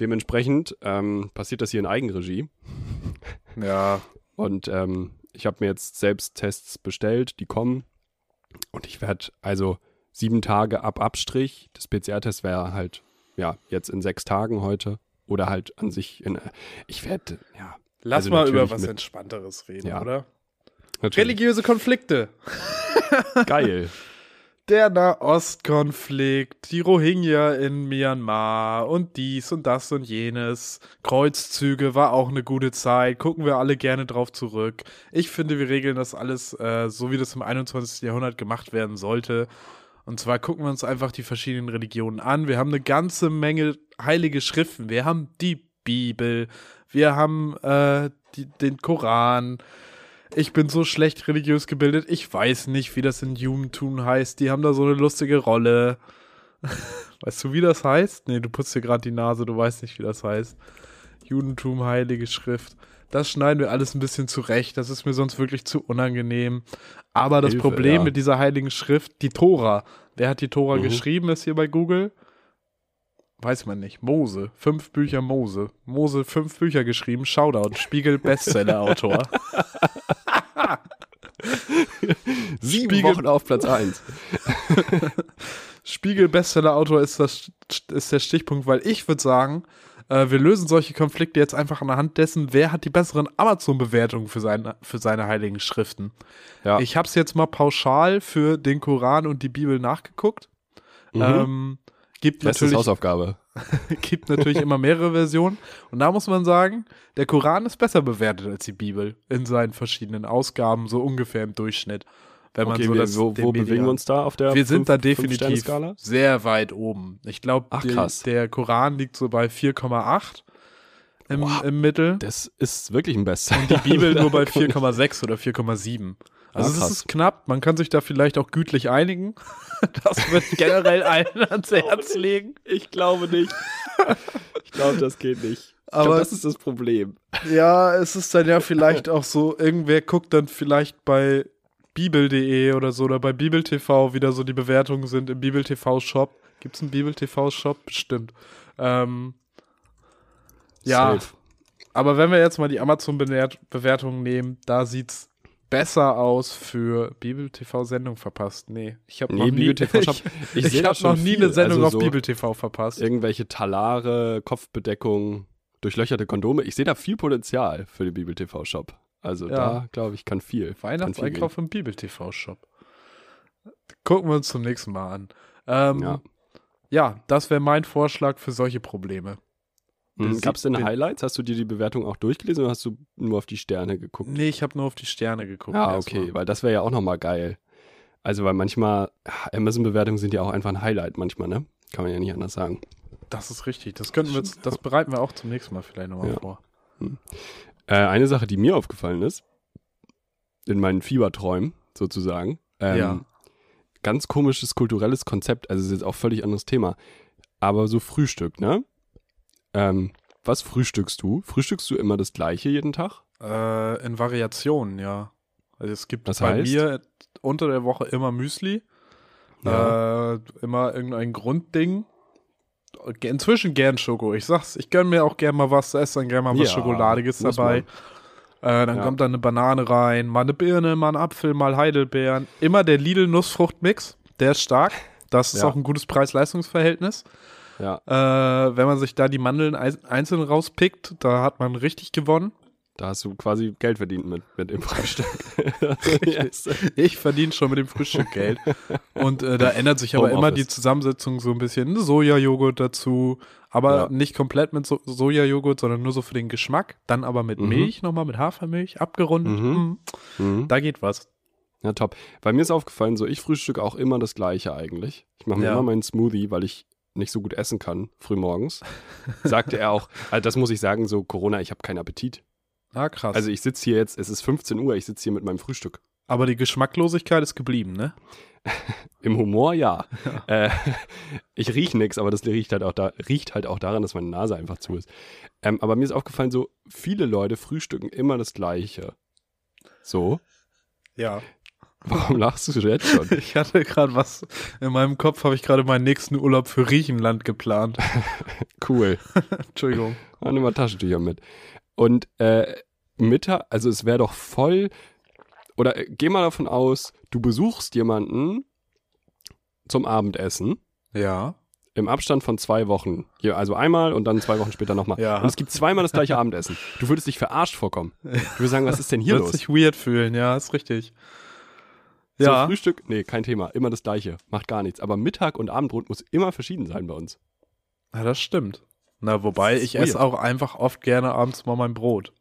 Dementsprechend ähm, passiert das hier in Eigenregie. [laughs] Ja. Und ähm, ich habe mir jetzt selbst Tests bestellt, die kommen. Und ich werde also sieben Tage ab Abstrich. Das PCR-Test wäre halt, ja, jetzt in sechs Tagen heute. Oder halt an sich in. Ich werde, ja. Lass also mal über was Entspannteres reden, ja. oder? Natürlich. Religiöse Konflikte. [laughs] Geil. Der Nahostkonflikt, die Rohingya in Myanmar und dies und das und jenes. Kreuzzüge war auch eine gute Zeit. Gucken wir alle gerne drauf zurück. Ich finde, wir regeln das alles äh, so, wie das im 21. Jahrhundert gemacht werden sollte. Und zwar gucken wir uns einfach die verschiedenen Religionen an. Wir haben eine ganze Menge heilige Schriften. Wir haben die Bibel. Wir haben äh, die, den Koran ich bin so schlecht religiös gebildet, ich weiß nicht, wie das in Judentum heißt. Die haben da so eine lustige Rolle. [laughs] weißt du, wie das heißt? Nee, du putzt dir gerade die Nase, du weißt nicht, wie das heißt. Judentum, Heilige Schrift. Das schneiden wir alles ein bisschen zurecht. Das ist mir sonst wirklich zu unangenehm. Aber das Hilfe, Problem ja. mit dieser Heiligen Schrift, die Tora. Wer hat die Tora mhm. geschrieben, ist hier bei Google? Weiß man nicht. Mose. Fünf Bücher Mose. Mose fünf Bücher geschrieben. Shoutout. Spiegel Bestseller-Autor. [laughs] Sieben Spiegel Wochen auf Platz 1. [laughs] Spiegel Bestseller-Autor ist, ist der Stichpunkt, weil ich würde sagen, äh, wir lösen solche Konflikte jetzt einfach anhand dessen, wer hat die besseren Amazon-Bewertungen für seine, für seine heiligen Schriften. Ja. Ich habe es jetzt mal pauschal für den Koran und die Bibel nachgeguckt. Mhm. Ähm, gibt Bestes natürlich Hausaufgabe. [laughs] gibt natürlich immer mehrere Versionen. Und da muss man sagen, der Koran ist besser bewertet als die Bibel in seinen verschiedenen Ausgaben, so ungefähr im Durchschnitt. Wenn man okay, so wir, das, wo, wo bewegen wir uns da auf der Wir sind fünf, da definitiv sehr weit oben. Ich glaube, der Koran liegt so bei 4,8 im, im Mittel. Das ist wirklich ein Bestseller. Und die Bibel [laughs] nur bei 4,6 oder 4,7. Also ah, es ist knapp, man kann sich da vielleicht auch gütlich einigen. [laughs] Das wird generell allen ans Herz legen. Ich glaube nicht. Ich glaube, das geht nicht. Ich Aber glaub, das ist das Problem. Ja, es ist dann ja vielleicht auch so, irgendwer guckt dann vielleicht bei bibel.de oder so oder bei Bibel.tv wieder so die Bewertungen sind im Bibel.tv-Shop. Gibt es einen Bibel.tv-Shop? Bestimmt. Ähm, ja. Safe. Aber wenn wir jetzt mal die Amazon-Bewertungen nehmen, da sieht's besser aus für Bibel TV Sendung verpasst. Nee, ich habe nee, noch nie, [laughs] ich, ich, ich hab noch nie eine Sendung also auf Bibel TV verpasst. Irgendwelche Talare, Kopfbedeckung, durchlöcherte Kondome. Ich sehe da viel Potenzial für den Bibel TV Shop. Also ja. da glaube ich kann viel. Weihnachtseinkauf im Bibel TV Shop. Gucken wir uns zum nächsten Mal an. Ähm, ja. ja, das wäre mein Vorschlag für solche Probleme. Mhm. Gab es denn Highlights? Hast du dir die Bewertung auch durchgelesen oder hast du nur auf die Sterne geguckt? Nee, ich habe nur auf die Sterne geguckt. Ah, okay, weil das wäre ja auch nochmal geil. Also, weil manchmal, Amazon-Bewertungen sind ja auch einfach ein Highlight manchmal, ne? Kann man ja nicht anders sagen. Das ist richtig. Das könnten wir jetzt, [laughs] das bereiten wir auch zum nächsten Mal vielleicht nochmal ja. vor. Hm. Äh, eine Sache, die mir aufgefallen ist, in meinen Fieberträumen sozusagen, ähm, ja. ganz komisches kulturelles Konzept, also ist jetzt auch völlig anderes Thema, aber so Frühstück, ne? Ähm, was frühstückst du? Frühstückst du immer das gleiche jeden Tag? Äh, in Variationen, ja. Also es gibt das bei heißt? mir unter der Woche immer Müsli. Ja. Äh, immer irgendein Grundding. Inzwischen gern Schoko. Ich sag's, ich gönn mir auch gern mal was zu essen, gern mal was ja, Schokoladiges dabei. Äh, dann ja. kommt da eine Banane rein, mal eine Birne, mal ein Apfel, mal Heidelbeeren. Immer der Lidl-Nussfruchtmix, der ist stark. Das ist auch ein gutes Preis-Leistungs-Verhältnis. Ja. Äh, wenn man sich da die Mandeln einzeln rauspickt, da hat man richtig gewonnen. Da hast du quasi Geld verdient mit, mit dem Frühstück. [laughs] ich verdiene schon mit dem Frühstück Geld. Und äh, da ändert sich aber immer die Zusammensetzung so ein bisschen. Sojajoghurt dazu, aber ja. nicht komplett mit so Sojajoghurt, sondern nur so für den Geschmack. Dann aber mit mhm. Milch nochmal, mit Hafermilch, abgerundet. Mhm. Mhm. mhm. Da geht was. Ja, top. Bei mir ist aufgefallen, so ich frühstücke auch immer das Gleiche eigentlich. Ich mache mir ja. immer meinen Smoothie, weil ich nicht so gut essen kann, frühmorgens, sagte er auch, [laughs] also das muss ich sagen, so Corona, ich habe keinen Appetit. Ah, krass. Also ich sitze hier jetzt, es ist 15 Uhr, ich sitze hier mit meinem Frühstück. Aber die Geschmacklosigkeit ist geblieben, ne? [laughs] Im Humor ja. ja. [laughs] Äh, ich rieche nichts, aber das riecht halt, auch da, riecht halt auch daran, dass meine Nase einfach zu ist. Ähm, aber mir ist aufgefallen, so viele Leute frühstücken immer das Gleiche. So. Ja. Warum lachst du jetzt schon? [laughs] Ich hatte gerade was, in meinem Kopf habe ich gerade meinen nächsten Urlaub für Griechenland geplant. [laughs] cool. [laughs] Entschuldigung. Ah, nimm mal Taschentücher mit. Und äh, Mittag, also es wäre doch voll, oder äh, geh mal davon aus, du besuchst jemanden zum Abendessen. Ja. Im Abstand von zwei Wochen. Hier, also einmal und dann zwei Wochen später nochmal. Ja. Und es gibt zweimal das gleiche Abendessen. Du würdest dich verarscht vorkommen. Du würdest sagen, was ist denn hier los? Du würdest dich weird fühlen, ja, ist richtig. Ja. So, Frühstück, nee, kein Thema. Immer das gleiche. Macht gar nichts. Aber Mittag und Abendbrot muss immer verschieden sein bei uns. Ja, das stimmt. Na, wobei ich esse auch einfach oft gerne abends mal mein Brot.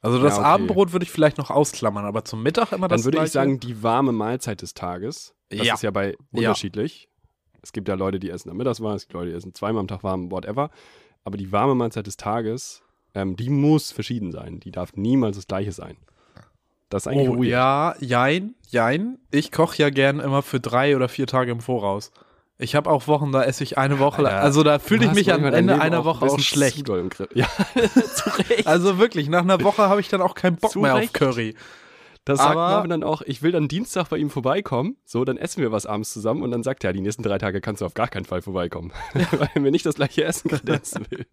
Also das ja, okay. Abendbrot würde ich vielleicht noch ausklammern, aber zum Mittag immer das Dann würde gleiche. ich sagen, die warme Mahlzeit des Tages. Das ja. ist ja bei unterschiedlich. Ja. Es gibt ja Leute, die essen am Mittagswarm, es gibt Leute, die essen zweimal am Tag warm, whatever. Aber die warme Mahlzeit des Tages, ähm, die muss verschieden sein. Die darf niemals das gleiche sein. Das ist eigentlich oh, weird. Ja, jein, jein. Ich koche ja gern immer für drei oder vier Tage im Voraus. Ich habe auch Wochen, da esse ich eine Woche lang. Also da fühle ich mich am Ende einer Woche auch, schlecht. Ja. [laughs] [laughs] Also wirklich, nach einer Woche habe ich dann auch keinen Bock zu mehr auf Curry. Das sagt Aber, Marvin dann auch, ich will dann Dienstag bei ihm vorbeikommen, so, dann essen wir was abends zusammen und dann sagt er, die nächsten drei Tage kannst du auf gar keinen Fall vorbeikommen, [laughs] weil er mir nicht das gleiche Essen gerade essen will.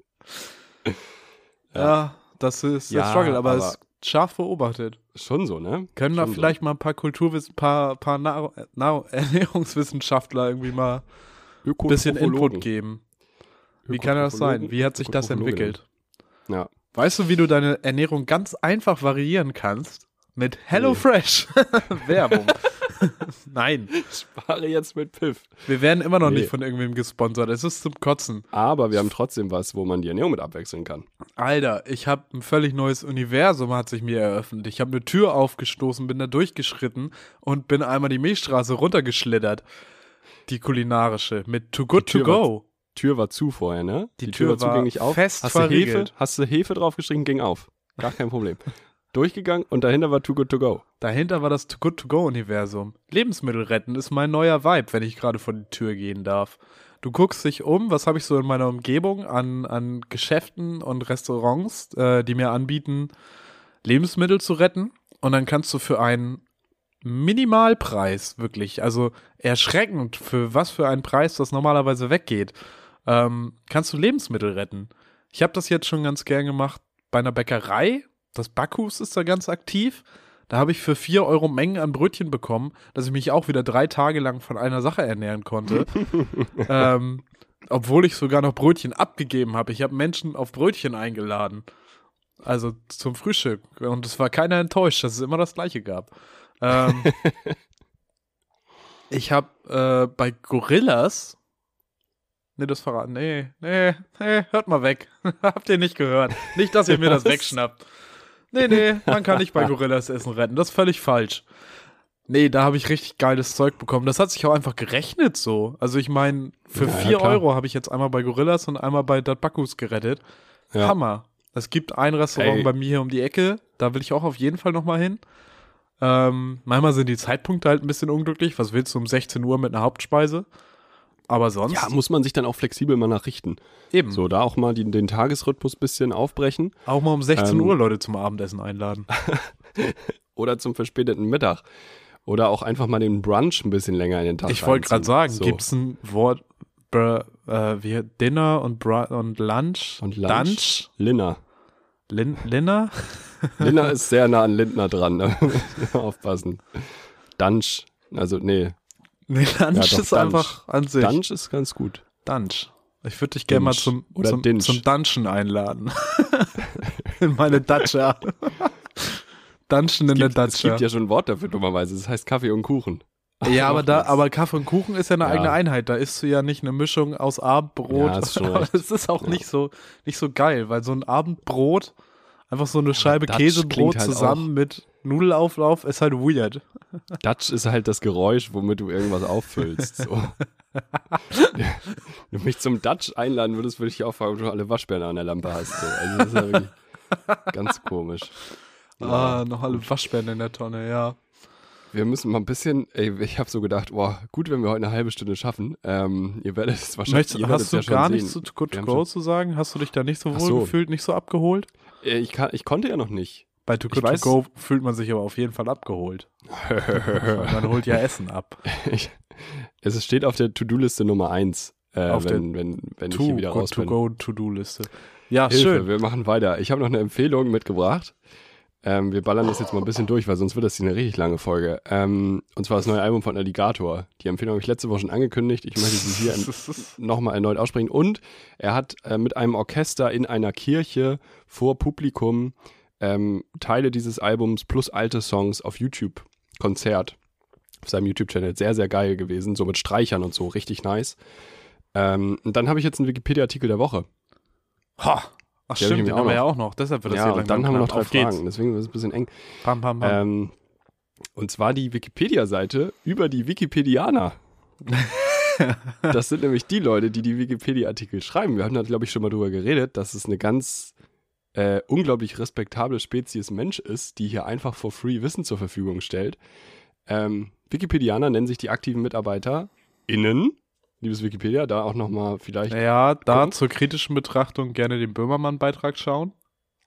Ja. ja, das ist der Struggle, aber, es ist scharf beobachtet. Schon so, ne? Können da vielleicht so. mal ein paar Kulturwissen, paar, paar Nahr Nahr [laughs] Ernährungswissenschaftler irgendwie mal ein bisschen Input geben? Wie kann das sein? Wie hat sich das entwickelt? Ja. Weißt du, wie du deine Ernährung ganz einfach variieren kannst? Mit HelloFresh. Nee. [laughs] Werbung. [laughs] Nein. Spare jetzt mit Piff. Wir werden immer noch nee. nicht von irgendwem gesponsert. Es ist zum Kotzen. Aber wir haben trotzdem was, wo man die Ernährung mit abwechseln kann. Alter, ich habe ein völlig neues Universum hat sich mir eröffnet. Ich habe eine Tür aufgestoßen, bin da durchgeschritten und bin einmal die Milchstraße runtergeschlittert. Die kulinarische mit Too Good To Go. War, Tür war zu vorher, ne? Die, die Tür, Tür, war zugänglich auf. Fest hast du Hefe, hast du Hefe draufgeschrieben, ging auf. Gar kein Problem. [laughs] durchgegangen und dahinter war Too Good To Go. Dahinter war das Too Good To Go Universum. Lebensmittel retten ist mein neuer Vibe, wenn ich gerade vor die Tür gehen darf. Du guckst dich um, was habe ich so in meiner Umgebung an, an Geschäften und Restaurants, äh, die mir anbieten, Lebensmittel zu retten. Und dann kannst du für einen Minimalpreis, wirklich, also erschreckend, für was für einen Preis das normalerweise weggeht, ähm, kannst du Lebensmittel retten. Ich habe das jetzt schon ganz gern gemacht bei einer Bäckerei, das Backhus ist da ganz aktiv. Da habe ich für 4 Euro Mengen an Brötchen bekommen, dass ich mich auch wieder drei Tage lang von einer Sache ernähren konnte. [laughs] ähm, obwohl ich sogar noch Brötchen abgegeben habe. Ich habe Menschen auf Brötchen eingeladen. Also zum Frühstück. Und es war keiner enttäuscht, dass es immer das gleiche gab. Ähm, [laughs] ich habe äh, bei Gorillas. Nee, das verraten. Nee, nee, nee, hört mal weg. [laughs] Habt ihr nicht gehört. Nicht, dass ihr mir das wegschnappt. Nee, nee, man kann nicht bei [laughs] Gorillas Essen retten. Das ist völlig falsch. Nee, da habe ich richtig geiles Zeug bekommen. Das hat sich auch einfach gerechnet so. Also ich meine, für 4 ja, Euro habe ich jetzt einmal bei Gorillas und einmal bei Datbakus gerettet. Ja. Hammer. Es gibt ein Restaurant Ey. bei mir hier um die Ecke. Da will ich auch auf jeden Fall nochmal hin. Ähm, manchmal sind die Zeitpunkte halt ein bisschen unglücklich. Was willst du um 16 Uhr mit einer Hauptspeise? Aber sonst. Ja, muss man sich dann auch flexibel mal nachrichten. Eben. So, da auch mal die, den Tagesrhythmus ein bisschen aufbrechen. Auch mal um 16 ähm, Uhr Leute zum Abendessen einladen. [laughs] oder zum verspäteten Mittag. Oder auch einfach mal den Brunch ein bisschen länger in den Tag Ich wollte gerade sagen, so. gibt es ein Wort, br, äh, wie Dinner und, Br und Lunch? Und Lunch? Dunch? Linner. Lin Linner? [laughs] Linner ist sehr nah an Lindner dran, ne? [laughs] aufpassen. Dunch, also nee, Nee, Dunch ja, ist einfach an sich. Dunch ist ganz gut. Dunch. Ich würde dich gerne mal zum, Oder zum, zum Dungeon einladen. [laughs] in meine Datscha. Dungeon in der Datscha. Es gibt ja schon ein Wort dafür, dummerweise. Das heißt Kaffee und Kuchen. Ja, aber da, [laughs] aber Kaffee und Kuchen ist ja eine ja. eigene Einheit. Da isst du ja nicht eine Mischung aus Abendbrot. Ja, ist [laughs] aber das ist auch ja. nicht so, nicht so geil, weil so ein Abendbrot, einfach so eine Scheibe Käsebrot halt zusammen mit Nudelauflauf ist halt weird. Dutch ist halt das Geräusch, womit du irgendwas auffüllst. So. Wenn du mich zum Dutch einladen würdest, würde ich auch fragen, ob du alle Waschbären an der Lampe hast. So. Also das ist ja wirklich ganz komisch. Ah, ja. noch alle Waschbären in der Tonne, ja. Wir müssen mal ein bisschen, ey, ich habe so gedacht, boah, gut, wenn wir heute eine halbe Stunde schaffen. Ähm, ihr werdet es wahrscheinlich Möchtest, Hast du ja gar nichts zu Good Go zu sagen? Hast du dich da nicht so wohl so. gefühlt, nicht so abgeholt? Äh, ich, kann, ich konnte ja noch nicht. Bei Too Good To Go fühlt man sich aber auf jeden Fall abgeholt. [laughs] man holt ja Essen ab. Ich, es steht auf der To-Do-Liste Nummer 1, äh, auf wenn, der wenn, wenn ich hier wieder raus bin. To Go To-Do-Liste. Ja, Hilfe, schön. Wir machen weiter. Ich habe noch eine Empfehlung mitgebracht. Ähm, wir ballern das jetzt mal ein bisschen durch, weil sonst wird das hier eine richtig lange Folge. Ähm, und zwar das neue Album von Alligator. Die Empfehlung habe ich letzte Woche schon angekündigt. Ich möchte sie hier [laughs] nochmal erneut aussprechen. Und er hat äh, mit einem Orchester in einer Kirche vor Publikum ähm, Teile dieses Albums plus alte Songs auf YouTube Konzert auf seinem YouTube-Channel. Sehr, sehr geil gewesen. So mit Streichern und so. Richtig nice. Ähm, und dann habe ich jetzt einen Wikipedia-Artikel der Woche. Ha! Ach der stimmt, den haben wir ja auch noch. Deshalb wird das ja, und dann haben wir noch drei Fragen. Geht's. Deswegen ist es ein bisschen eng. Pam, pam, pam. Ähm, und zwar die Wikipedia-Seite über die Wikipedianer. [laughs] das sind nämlich die Leute, die die Wikipedia-Artikel schreiben. Wir haben da, glaube ich, schon mal drüber geredet, dass es eine ganz äh, unglaublich respektable Spezies Mensch ist, die hier einfach for free Wissen zur Verfügung stellt. Ähm, Wikipedianer nennen sich die aktiven Mitarbeiter innen, liebes Wikipedia, da auch nochmal vielleicht. Ja, da gucken. zur kritischen Betrachtung gerne den Böhmermann-Beitrag schauen.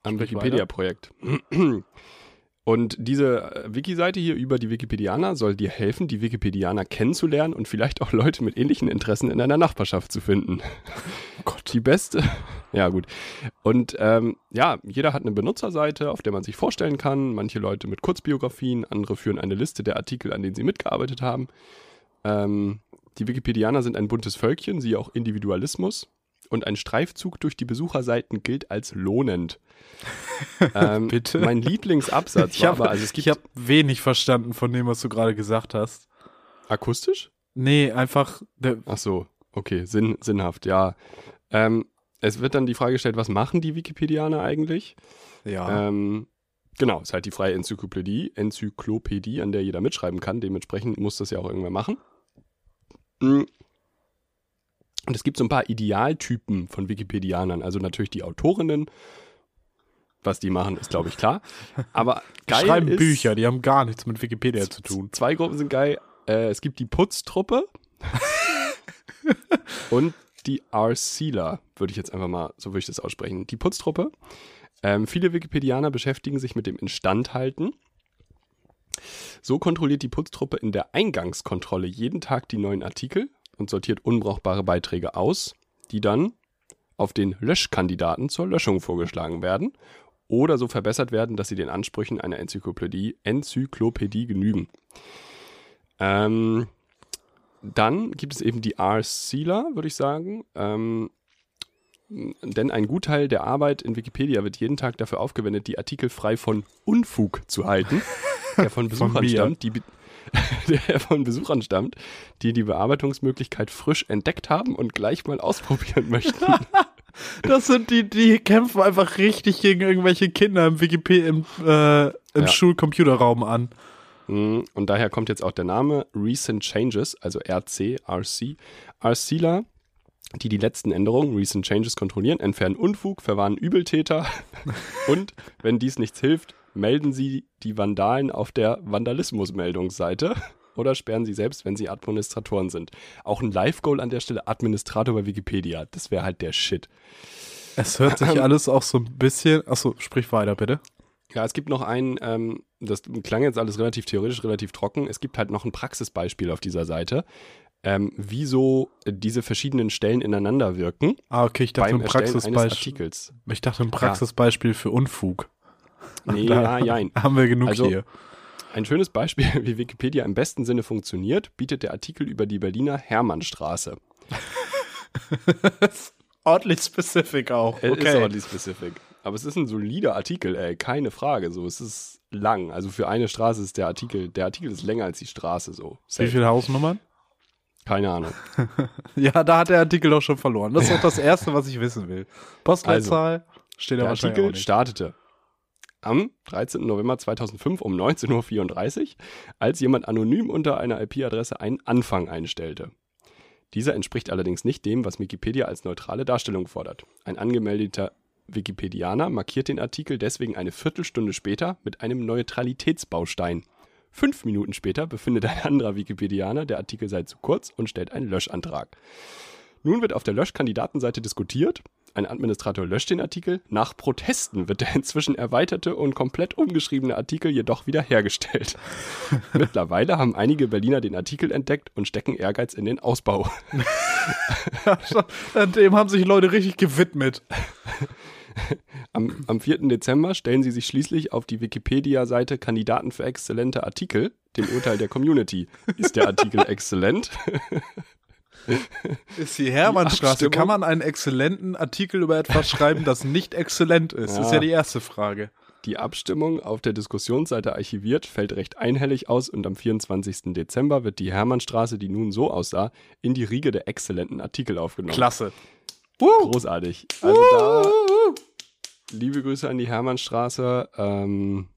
Am Wikipedia-Projekt. [clears throat] Und diese äh, Wiki-Seite hier über die Wikipedianer soll dir helfen, die Wikipedianer kennenzulernen und vielleicht auch Leute mit ähnlichen Interessen in deiner Nachbarschaft zu finden. [laughs] Oh Gott. Die beste. [laughs] Ja, gut. Und ähm, ja, jeder hat eine Benutzerseite, auf der man sich vorstellen kann. Manche Leute mit Kurzbiografien, andere führen eine Liste der Artikel, an denen sie mitgearbeitet haben. Ähm, die Wikipedianer sind ein buntes Völkchen, siehe auch Individualismus und ein Streifzug durch die Besucherseiten gilt als lohnend. [laughs] ähm, Bitte? Mein Lieblingsabsatz ich war hab, aber, also es gibt. Ich habe wenig verstanden von dem, was du gerade gesagt hast. Akustisch? Nee, einfach. Ach so, okay, Sinn, sinnhaft, ja. Ähm, es wird dann die Frage gestellt, was machen die Wikipedianer eigentlich? Ja. Ähm, genau, es ist halt die freie Enzyklopädie, Enzyklopädie, an der jeder mitschreiben kann. Dementsprechend muss das ja auch irgendwer machen. Mhm. Und es gibt so ein paar Idealtypen von Wikipedianern. Also natürlich die Autorinnen. Was die machen, ist, glaube ich, klar. Aber geil die schreiben ist, Bücher, die haben gar nichts mit Wikipedia zu tun. Zwei Gruppen sind geil. Äh, es gibt die Putztruppe [laughs] und die Arcila, würde ich jetzt einfach mal, so würde ich das aussprechen. Die Putztruppe. Ähm, viele Wikipedianer beschäftigen sich mit dem Instandhalten. So kontrolliert die Putztruppe in der Eingangskontrolle jeden Tag die neuen Artikel und sortiert unbrauchbare Beiträge aus, die dann auf den Löschkandidaten zur Löschung vorgeschlagen werden oder so verbessert werden, dass sie den Ansprüchen einer Enzyklopädie, Enzyklopädie genügen. Ähm, dann gibt es eben die R-Sealer, würde ich sagen. Ähm, denn ein Gutteil der Arbeit in Wikipedia wird jeden Tag dafür aufgewendet, die Artikel frei von Unfug zu halten, [laughs] der von [laughs] Besuchern von stammt, die, [laughs] der von Besuchern stammt, die die Bearbeitungsmöglichkeit frisch entdeckt haben und gleich mal ausprobieren [laughs] möchten. Das sind die, die kämpfen einfach richtig gegen irgendwelche Kinder im Wikipedia, im, äh, im ja. Schulcomputerraum an. Mhm. Und daher kommt jetzt auch der Name Recent Changes, also RC, RC. RCler, die die letzten Änderungen, Recent Changes, kontrollieren, entfernen Unfug, verwarnen Übeltäter und, wenn dies nichts hilft, melden Sie die Vandalen auf der Vandalismusmeldungsseite [laughs] oder sperren Sie selbst, wenn Sie Administratoren sind. Auch ein Live-Goal an der Stelle, Administrator bei Wikipedia. Das wäre halt der Shit. Es hört sich alles auch so ein bisschen. Achso, sprich weiter, bitte. Ja, es gibt noch ein, ähm, das klang jetzt alles relativ theoretisch, relativ trocken. Es gibt halt noch ein Praxisbeispiel auf dieser Seite, ähm, wie so diese verschiedenen Stellen ineinander wirken. Ah, okay, ich dachte ein Praxisbeispiel. Ich dachte ein Praxisbeispiel für Unfug. Nee, da ja, jein. Haben wir genug also, hier. Ein schönes Beispiel, [laughs] wie Wikipedia im besten Sinne funktioniert, bietet der Artikel über die Berliner Hermannstraße. [laughs] ordentlich specific auch. Okay. Ist ordentlich specific. Aber es ist ein solider Artikel, ey, keine Frage. So, es ist lang. Also für eine Straße ist der Artikel, der Artikel ist länger als die Straße so. Safe. Wie viele Hausnummern? Keine Ahnung. [laughs] ja, da hat der Artikel doch schon verloren. Das ist doch das Erste, was ich wissen will. Postleitzahl also, steht da der wahrscheinlich Artikel startete am 13. November 2005 um 19.34 Uhr, als jemand anonym unter einer IP-Adresse einen Anfang einstellte. Dieser entspricht allerdings nicht dem, was Wikipedia als neutrale Darstellung fordert. Ein angemeldeter Wikipedianer markiert den Artikel deswegen eine Viertelstunde später mit einem Neutralitätsbaustein. Fünf Minuten später befindet ein anderer Wikipedianer, der Artikel sei zu kurz und stellt einen Löschantrag. Nun wird auf der Löschkandidatenseite diskutiert ein Administrator löscht den Artikel. Nach Protesten wird der inzwischen erweiterte und komplett umgeschriebene Artikel jedoch wiederhergestellt. [laughs] Mittlerweile haben einige Berliner den Artikel entdeckt und stecken Ehrgeiz in den Ausbau. Dem haben sich Leute richtig gewidmet. Am, am 4. Dezember stellen sie sich schließlich auf die Wikipedia-Seite Kandidaten für exzellente Artikel, dem Urteil der Community. Ist der Artikel [laughs] exzellent? [laughs] Ist die Hermannstraße. Die Kann man einen exzellenten Artikel über etwas schreiben, das nicht exzellent ist? Ja. Ist ja die erste Frage. Die Abstimmung auf der Diskussionsseite archiviert, fällt recht einhellig aus und am 24. Dezember wird die Hermannstraße, die nun so aussah, in die Riege der exzellenten Artikel aufgenommen. Klasse. Großartig. Also da, liebe Grüße an die Hermannstraße. Ähm,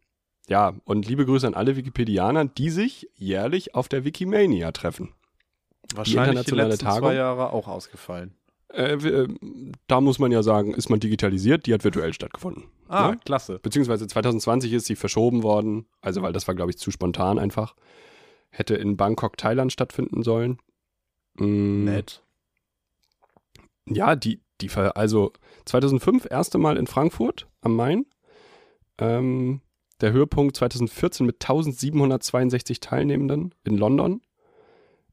ja, und liebe Grüße an alle Wikipedianer, die sich jährlich auf der Wikimania treffen. Wahrscheinlich die, die letzten Tagung, zwei Jahre auch ausgefallen. Äh, äh, da muss man ja sagen, ist man digitalisiert, die hat virtuell stattgefunden. Ah, ja? klasse. Beziehungsweise 2020 ist sie verschoben worden, also weil das war, glaube ich, zu spontan einfach. Hätte in Bangkok, Thailand stattfinden sollen. Mm, Nett. Ja, die, die, also 2005 erste Mal in Frankfurt am Main. Ähm, der Höhepunkt 2014 mit 1762 Teilnehmenden in London.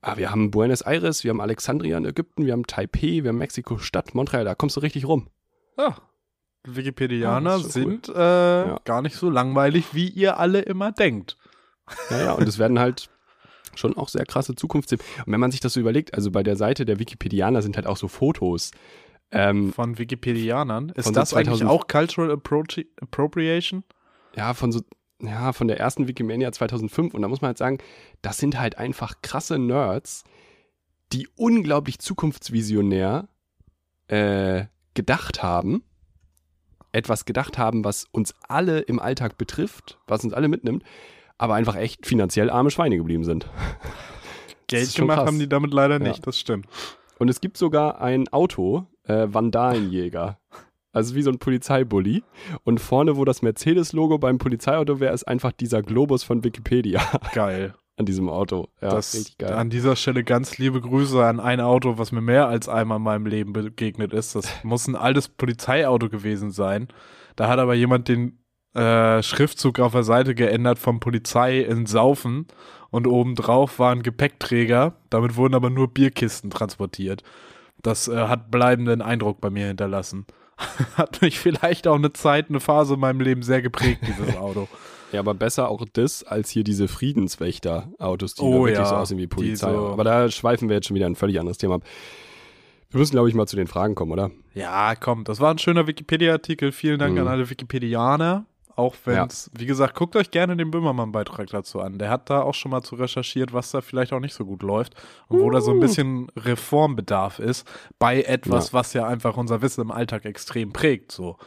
Ah, wir haben Buenos Aires, wir haben Alexandria in Ägypten, wir haben Taipei, wir haben Mexiko-Stadt, Montreal, da kommst du richtig rum. Ja. Wikipedianer ja, sind cool. äh, ja. gar nicht so langweilig, wie ihr alle immer denkt. Ja, ja, und es werden halt schon auch sehr krasse Zukunftsthemen. Und wenn man sich das so überlegt, also bei der Seite der Wikipedianer sind halt auch so Fotos. Ähm, von Wikipedianern? Ist das so eigentlich auch Cultural Appro Appropriation? Ja, von so, ja, von der ersten Wikimania 2005. Und da muss man halt sagen, das sind halt einfach krasse Nerds, die unglaublich zukunftsvisionär äh, gedacht haben. Etwas gedacht haben, was uns alle im Alltag betrifft, was uns alle mitnimmt aber einfach echt finanziell arme Schweine geblieben sind. [laughs] Geld gemacht haben die damit leider nicht, ja. das stimmt. Und es gibt sogar ein Auto, äh, Vandalenjäger. Also wie so ein Polizeibully. Und vorne, wo das Mercedes-Logo beim Polizeiauto wäre, ist einfach dieser Globus von Wikipedia. [laughs] Geil. an diesem Auto. Ja, das, richtig geil. An dieser Stelle ganz liebe Grüße an ein Auto, was mir mehr als einmal in meinem Leben begegnet ist. Das muss ein altes Polizeiauto gewesen sein. Da hat aber jemand den äh, Schriftzug auf der Seite geändert vom Polizei in Saufen und obendrauf war ein Gepäckträger. Damit wurden aber nur Bierkisten transportiert. Das äh, hat bleibenden Eindruck bei mir hinterlassen. [laughs] hat mich vielleicht auch eine Zeit, eine Phase in meinem Leben sehr geprägt, dieses [laughs] Auto. Ja, aber besser auch das als hier diese Friedenswächter-Autos, die oh, wirklich ja, so aussehen wie Polizei. So aber da schweifen wir jetzt schon wieder ein völlig anderes Thema ab. Wir müssen, glaube ich, mal zu den Fragen kommen, oder? Ja, komm, das war ein schöner Wikipedia-Artikel. Vielen Dank mhm. an alle Wikipedianer. Auch wenn es, ja. wie gesagt, guckt euch gerne den Böhmermann-Beitrag dazu an. Der hat da auch schon mal zu recherchiert, was da vielleicht auch nicht so gut läuft und wo da so ein uh. bisschen Reformbedarf ist bei etwas, ja. was ja einfach unser Wissen im Alltag extrem prägt. So.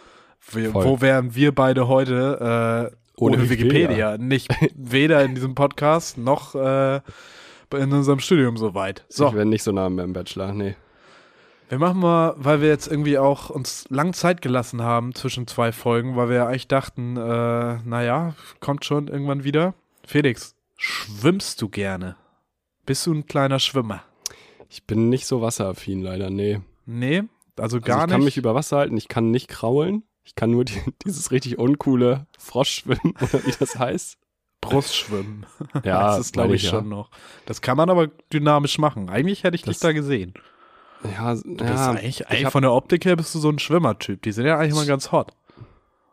Wir, wo wären wir beide heute äh, ohne, ohne Wikipedia? Wikipedia? Nicht [laughs] weder in diesem Podcast noch äh, in unserem Studium so weit. So. Ich wäre nicht so nah im Bachelor, nee. Wir machen mal, weil wir jetzt irgendwie auch uns lang Zeit gelassen haben zwischen zwei Folgen, weil wir ja eigentlich dachten, äh, naja, kommt schon irgendwann wieder. Felix, schwimmst du gerne? Bist du ein kleiner Schwimmer? Ich bin nicht so wasseraffin, leider, nee. Nee, also gar also ich nicht. Ich kann mich über Wasser halten, ich kann nicht kraulen. Ich kann nur die, [laughs] dieses richtig uncoole Froschschwimmen oder wie das heißt. Brustschwimmen. Ja, das ist glaube ich, ich schon ja. noch. Das kann man aber dynamisch machen. Eigentlich hätte ich das, dich da gesehen. Ja, du bist ja, eigentlich, eigentlich von der Optik her bist du so ein Schwimmertyp. Die sind ja eigentlich mal ganz hot.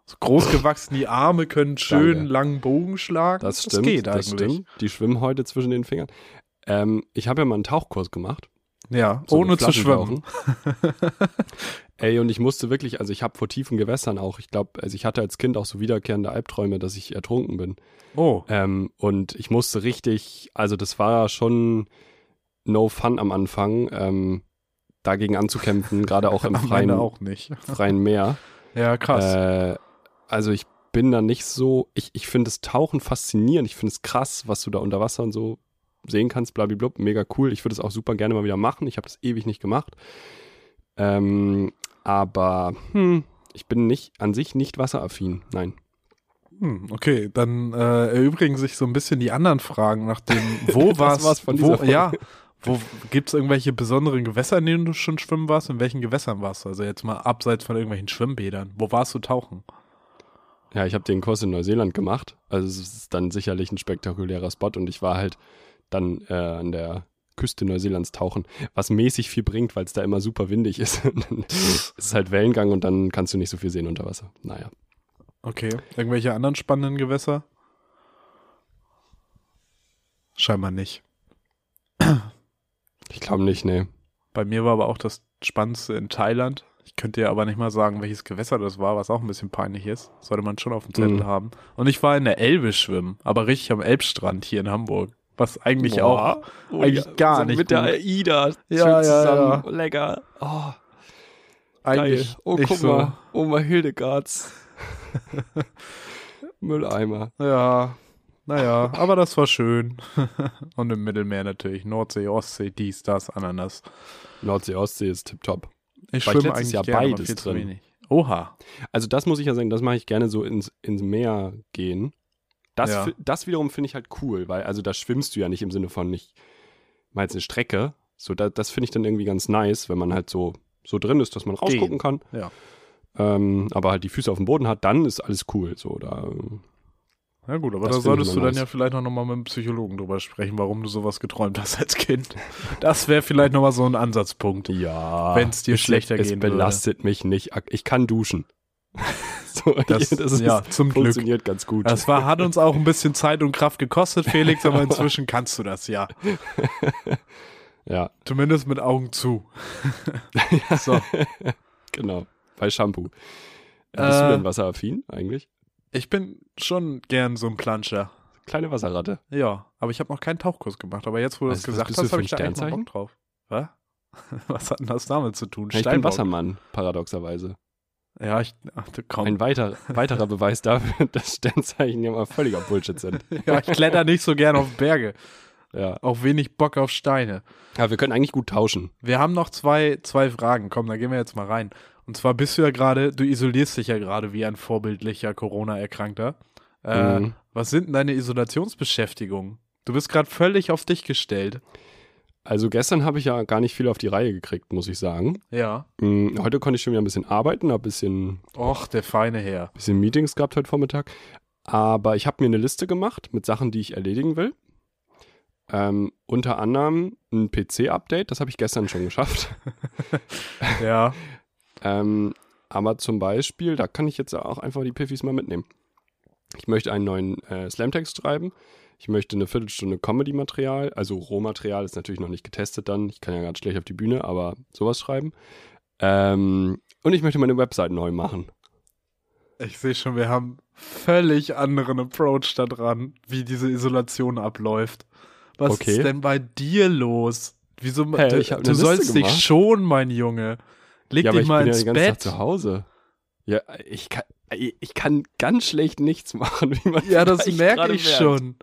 So groß gewachsen, die Arme können schön Danke. langen Bogen schlagen. Das stimmt, das geht eigentlich. Das stimmt. Die schwimmen heute zwischen den Fingern. Ähm, ich habe ja mal einen Tauchkurs gemacht. Ja, so ohne zu schwimmen. [laughs] Ey, und ich musste wirklich, also ich habe vor tiefen Gewässern auch, ich glaube, also ich hatte als Kind auch so wiederkehrende Albträume, dass ich ertrunken bin. Oh. Ähm, und ich musste richtig, also das war schon no fun am Anfang. Ähm, dagegen anzukämpfen, gerade auch im [laughs] freien, auch [laughs] freien Meer. Ja, krass. Äh, also ich bin da nicht so, ich, ich finde das Tauchen faszinierend, ich finde es krass, was du da unter Wasser und so sehen kannst, blablabla, mega cool. Ich würde es auch super gerne mal wieder machen. Ich habe das ewig nicht gemacht. Ähm, aber hm, ich bin nicht an sich nicht wasseraffin, nein. Hm, okay, dann äh, erübrigen sich so ein bisschen die anderen Fragen nach dem, wo [laughs] war es von wo, ja, wo gibt es irgendwelche besonderen Gewässer, in denen du schon schwimmen warst? In welchen Gewässern warst du? Also jetzt mal abseits von irgendwelchen Schwimmbädern. Wo warst du tauchen? Ja, ich habe den Kurs in Neuseeland gemacht. Also es ist dann sicherlich ein spektakulärer Spot und ich war halt dann äh, an der Küste Neuseelands tauchen, was mäßig viel bringt, weil es da immer super windig ist. [laughs] es [laughs] ist halt Wellengang und dann kannst du nicht so viel sehen unter Wasser. Naja. Okay. Irgendwelche anderen spannenden Gewässer? Scheinbar nicht. [clears throat] Ich glaube nicht, nee. Bei mir war aber auch das Spannendste in Thailand. Ich könnte dir aber nicht mal sagen, welches Gewässer das war, was auch ein bisschen peinlich ist. Sollte man schon auf dem Zettel mhm. haben. Und ich war in der Elbe schwimmen, aber richtig am Elbstrand hier in Hamburg. Was eigentlich Boah. auch oh, eigentlich ja. gar so nicht. Mit gut. der AIDA. Ja, ja, zusammen. ja. Lecker. Oh. Eigentlich. Geil. Oh, guck so. mal. Oma Hildegards. [laughs] Mülleimer. Ja. Naja, aber das war schön. [laughs] Und im Mittelmeer natürlich. Nordsee, Ostsee, dies, das, Ananas. Nordsee, Ostsee ist tipptopp. Ich war schwimme eigentlich ja gerne, beides drin. Oha. Also das muss ich ja sagen, das mache ich gerne so ins, ins Meer gehen. Das, ja. das wiederum finde ich halt cool, weil also da schwimmst du ja nicht im Sinne von nicht mal jetzt eine Strecke. So, da, das finde ich dann irgendwie ganz nice, wenn man halt so so drin ist, dass man rausgucken kann. Ja. Ähm, aber halt die Füße auf dem Boden hat, dann ist alles cool. So, da, ja gut, aber da solltest du dann ja vielleicht auch nochmal mit einem Psychologen drüber sprechen, warum du sowas geträumt hast als Kind. Das wäre vielleicht nochmal so ein Ansatzpunkt. Ja. Wenn es dir schlechter es gehen würde. Es belastet mich nicht. Ich kann duschen. [laughs] so, das, das ist, ja, zum funktioniert Glück. ganz gut. Das war, hat uns auch ein bisschen Zeit und Kraft gekostet, Felix, aber [laughs] inzwischen kannst du das ja. [laughs] ja. Zumindest mit Augen zu. so. Genau, bei Shampoo. Äh, bist du denn wasseraffin eigentlich? Ich bin schon gern so ein Planscher. Kleine Wasserratte. Ja, aber ich habe noch keinen Tauchkurs gemacht. Aber jetzt, wo du das gesagt hast, habe ich da mal Bock drauf. Was? [laughs] Was hat denn das damit zu tun? Ja, ich bin Wassermann, paradoxerweise. Ja, ich, ach, komm. Ein weiter, [laughs] weiterer Beweis dafür, [laughs] dass Sternzeichen ja mal völliger Bullshit sind. ja, ich kletter nicht so gern auf Berge. Ja. Auch wenig Bock auf Steine. Ja, wir können eigentlich gut tauschen. Wir haben noch zwei, zwei Fragen. Komm, da gehen wir jetzt mal rein. Und zwar bist du ja gerade, du isolierst dich ja gerade wie ein vorbildlicher Corona-Erkrankter. Äh, mhm. Was sind denn deine Isolationsbeschäftigungen? Du bist gerade völlig auf dich gestellt. Also gestern habe ich ja gar nicht viel auf die Reihe gekriegt, muss ich sagen. Ja. Mhm, heute konnte ich schon wieder ein bisschen arbeiten, ein bisschen. Och, der feine Herr. Bisschen Meetings gehabt heute Vormittag. Aber ich habe mir eine Liste gemacht mit Sachen, die ich erledigen will. Ähm, unter anderem ein PC-Update, das habe ich gestern schon geschafft. [laughs] ja. [laughs] Ähm, aber zum Beispiel, da kann ich jetzt auch einfach die Piffys mal mitnehmen. Ich möchte einen neuen äh, Slamtext schreiben. Ich möchte eine Viertelstunde Comedy-Material, also Rohmaterial ist natürlich noch nicht getestet dann. Ich kann ja ganz schlecht auf die Bühne, aber sowas schreiben. Ähm, und ich möchte meine Website neu machen. Ich sehe schon, wir haben völlig anderen Approach da dran, wie diese Isolation abläuft. Was okay. ist denn bei dir los? Wieso? Hey, du, du sollst dich schon, mein Junge. Leg ja, dich mal ins ja Bett. zu Hause. Ja, ich kann, ich kann ganz schlecht nichts [laughs] machen, wie man Ja, das merke ich merkt. schon.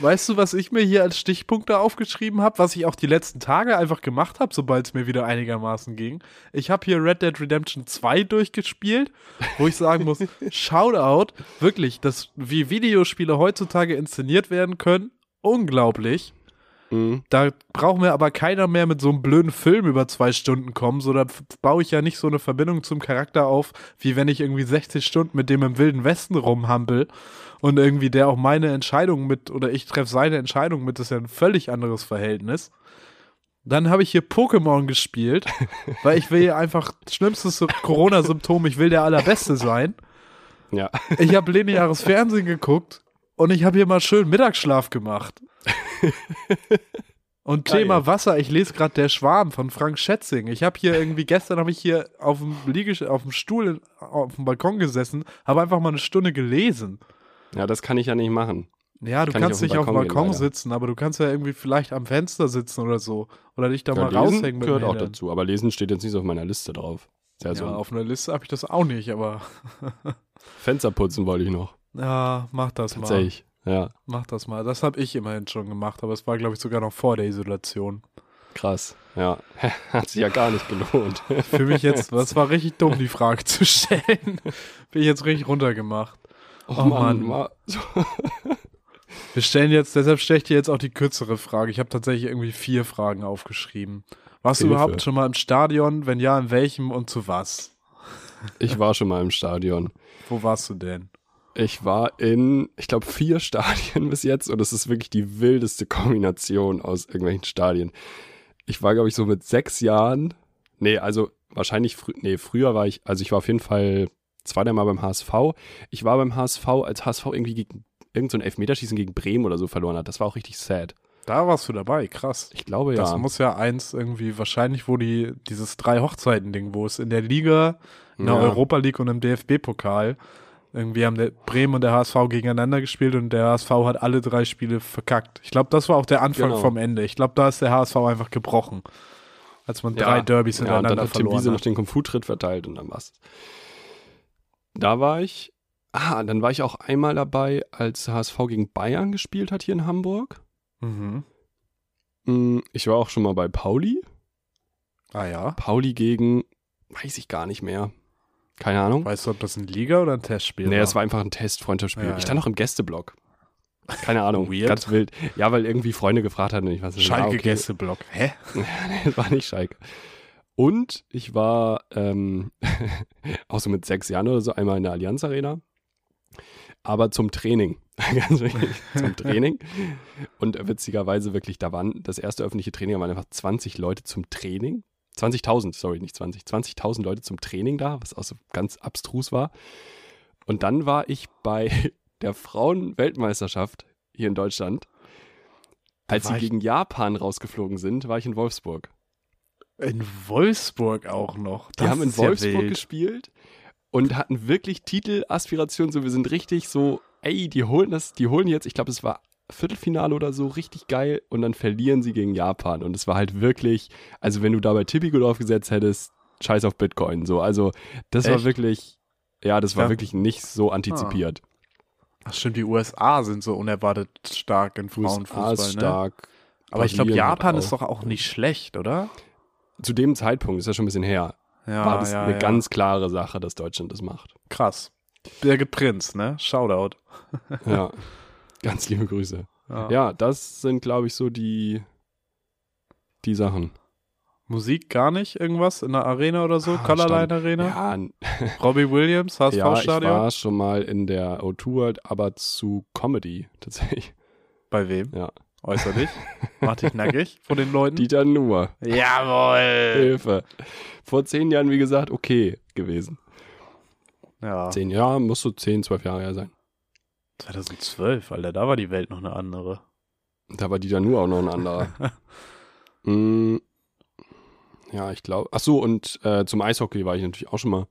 Weißt du, was ich mir hier als Stichpunkte aufgeschrieben habe, was ich auch die letzten Tage einfach gemacht habe, sobald es mir wieder einigermaßen ging? Ich habe hier Red Dead Redemption 2 durchgespielt, wo ich sagen muss, [laughs] Shoutout, wirklich, dass wie Videospiele heutzutage inszeniert werden können, unglaublich. Mhm. Da braucht mir aber keiner mehr mit so einem blöden Film über zwei Stunden kommen. So, da baue ich ja nicht so eine Verbindung zum Charakter auf, wie wenn ich irgendwie 60 Stunden mit dem im Wilden Westen rumhampel und irgendwie der auch meine Entscheidung mit oder ich treffe seine Entscheidung mit, das ist ja ein völlig anderes Verhältnis. Dann habe ich hier Pokémon gespielt, [laughs] weil ich will ja einfach, schlimmstes Corona-Symptom, ich will der Allerbeste sein. Ja. Ich habe lineares Fernsehen geguckt und ich habe hier mal schön Mittagsschlaf gemacht. [laughs] Und Geil. Thema Wasser, ich lese gerade Der Schwarm von Frank Schätzing. Ich habe hier irgendwie, gestern habe ich hier auf dem, Liegesch auf dem Stuhl auf dem Balkon gesessen, habe einfach mal eine Stunde gelesen. Ja, das kann ich ja nicht machen. Ja, du kannst nicht auf dem Balkon, gehen, sitzen, aber du kannst ja irgendwie vielleicht am Fenster sitzen oder so. Oder dich da ja, mal lesen raushängen gehört auch dazu, aber lesen steht jetzt nicht so auf meiner Liste drauf. Ja, so auf einer Liste habe ich das auch nicht, aber. [laughs] Fenster putzen wollte ich noch. Ja, mach das mal. Tatsächlich. Ja. Mach das mal. Das habe ich immerhin schon gemacht, aber es war, glaube ich, sogar noch vor der Isolation. Krass, ja. [laughs] Hat sich ja gar nicht gelohnt. [laughs] Für mich jetzt, das war richtig dumm, die Frage zu stellen. [laughs] Bin ich jetzt richtig runtergemacht. Oh, oh Mann. Mann. Wir stellen jetzt, deshalb stelle ich dir jetzt auch die kürzere Frage. Ich habe tatsächlich irgendwie vier Fragen aufgeschrieben. Warst Hilfe. du überhaupt schon mal im Stadion? Wenn ja, in welchem und zu was? Ich war schon mal im Stadion. Wo warst du denn? Ich war in, ich glaube, vier [laughs] Stadien bis jetzt und es ist wirklich die wildeste Kombination aus irgendwelchen Stadien. Ich war, glaube ich, so mit sechs Jahren. Nee, also wahrscheinlich, frü nee, früher war ich, also ich war auf jeden Fall zweimal beim HSV. Ich war beim HSV, als HSV irgendwie gegen irgendein so Elfmeterschießen gegen Bremen oder so verloren hat. Das war auch richtig sad. Da warst du dabei, krass. Ich glaube ja. Das muss ja eins irgendwie, wahrscheinlich, wo die, dieses drei Hochzeiten-Ding, wo es in der Liga, in der ja. Europa League und im DFB-Pokal irgendwie haben der Bremen und der HSV gegeneinander gespielt und der HSV hat alle drei Spiele verkackt. Ich glaube, das war auch der Anfang genau. vom Ende. Ich glaube, da ist der HSV einfach gebrochen. Als man ja. drei Derbys hintereinander ja, und dann hat verloren Tim Wiese noch den Kung-Fu-Tritt verteilt und dann war's. Da war ich. Ah, dann war ich auch einmal dabei, als HSV gegen Bayern gespielt hat hier in Hamburg. Mhm. Mm, ich war auch schon mal bei Pauli. Ah ja. Pauli gegen, weiß ich gar nicht mehr. Keine Ahnung. Weißt du, ob das ein Liga oder ein Testspiel nee, war? Nee, es war einfach ein Test-Freundschaftsspiel. Ja, ich stand ja. noch im Gästeblock. Keine Ahnung. Weird. Ganz wild. Ja, weil irgendwie Freunde gefragt hatten. Ich weiß nicht, Schalke ah, okay. Gästeblock. Hä? [laughs] nee, das war nicht Schalke. Und ich war ähm, [laughs] auch so mit sechs Jahren oder so einmal in der Allianz Arena, aber zum Training. [laughs] Ganz wichtig, zum Training. Und witzigerweise wirklich, da waren das erste öffentliche Training, da waren einfach 20 Leute zum Training. 20.000, sorry, nicht 20, 20.000 Leute zum Training da, was auch so ganz abstrus war. Und dann war ich bei [laughs] der Frauen-Weltmeisterschaft hier in Deutschland. Als sie gegen Japan rausgeflogen sind, war ich in Wolfsburg. In Wolfsburg auch noch. Das die haben in Wolfsburg ja gespielt und hatten wirklich Titelaspirationen. So, wir sind richtig so, ey, die holen das, die holen jetzt, ich glaube, es war Viertelfinale oder so, richtig geil. Und dann verlieren sie gegen Japan. Und es war halt wirklich, also wenn du da bei Tipico draufgesetzt hättest, scheiß auf Bitcoin. So, also das Echt? war wirklich, ja, das war ja. wirklich nicht so antizipiert. Ah. Ach stimmt, die USA sind so unerwartet stark in Frauenfußball. USA ist ne? stark. Aber ich glaube, Japan ist doch auch nicht schlecht, oder? zu dem Zeitpunkt, ist ja schon ein bisschen her, ja, war das ja, eine ganz klare Sache, dass Deutschland das macht. Krass. Birgit Prinz, ne? Shoutout. ja, [laughs] [laughs] ganz liebe Grüße. Ja, das sind, glaube ich, so die, die Sachen. Musik gar nicht? Irgendwas in der Arena oder so? Ah, Colorline Arena? Ja. [laughs] Robbie Williams, HSV-Stadion? Ja, ich war schon mal in der O2 World, aber zu Comedy [laughs] tatsächlich. Bei wem? Ja. Äußerlich. Mach dich nackig vor den Leuten. Dieter Nuhr. Jawohl. Hilfe. Vor zehn Jahren, wie gesagt, okay gewesen. Ja. Zehn Jahre, muss so zehn, zwölf Jahre her sein. 2012, Alter, da war die Welt noch eine andere. Da war Dieter Nuhr auch noch ein anderer. [laughs] mm, ja, ich glaube. Ach so, und äh, zum Eishockey war ich natürlich auch schon mal.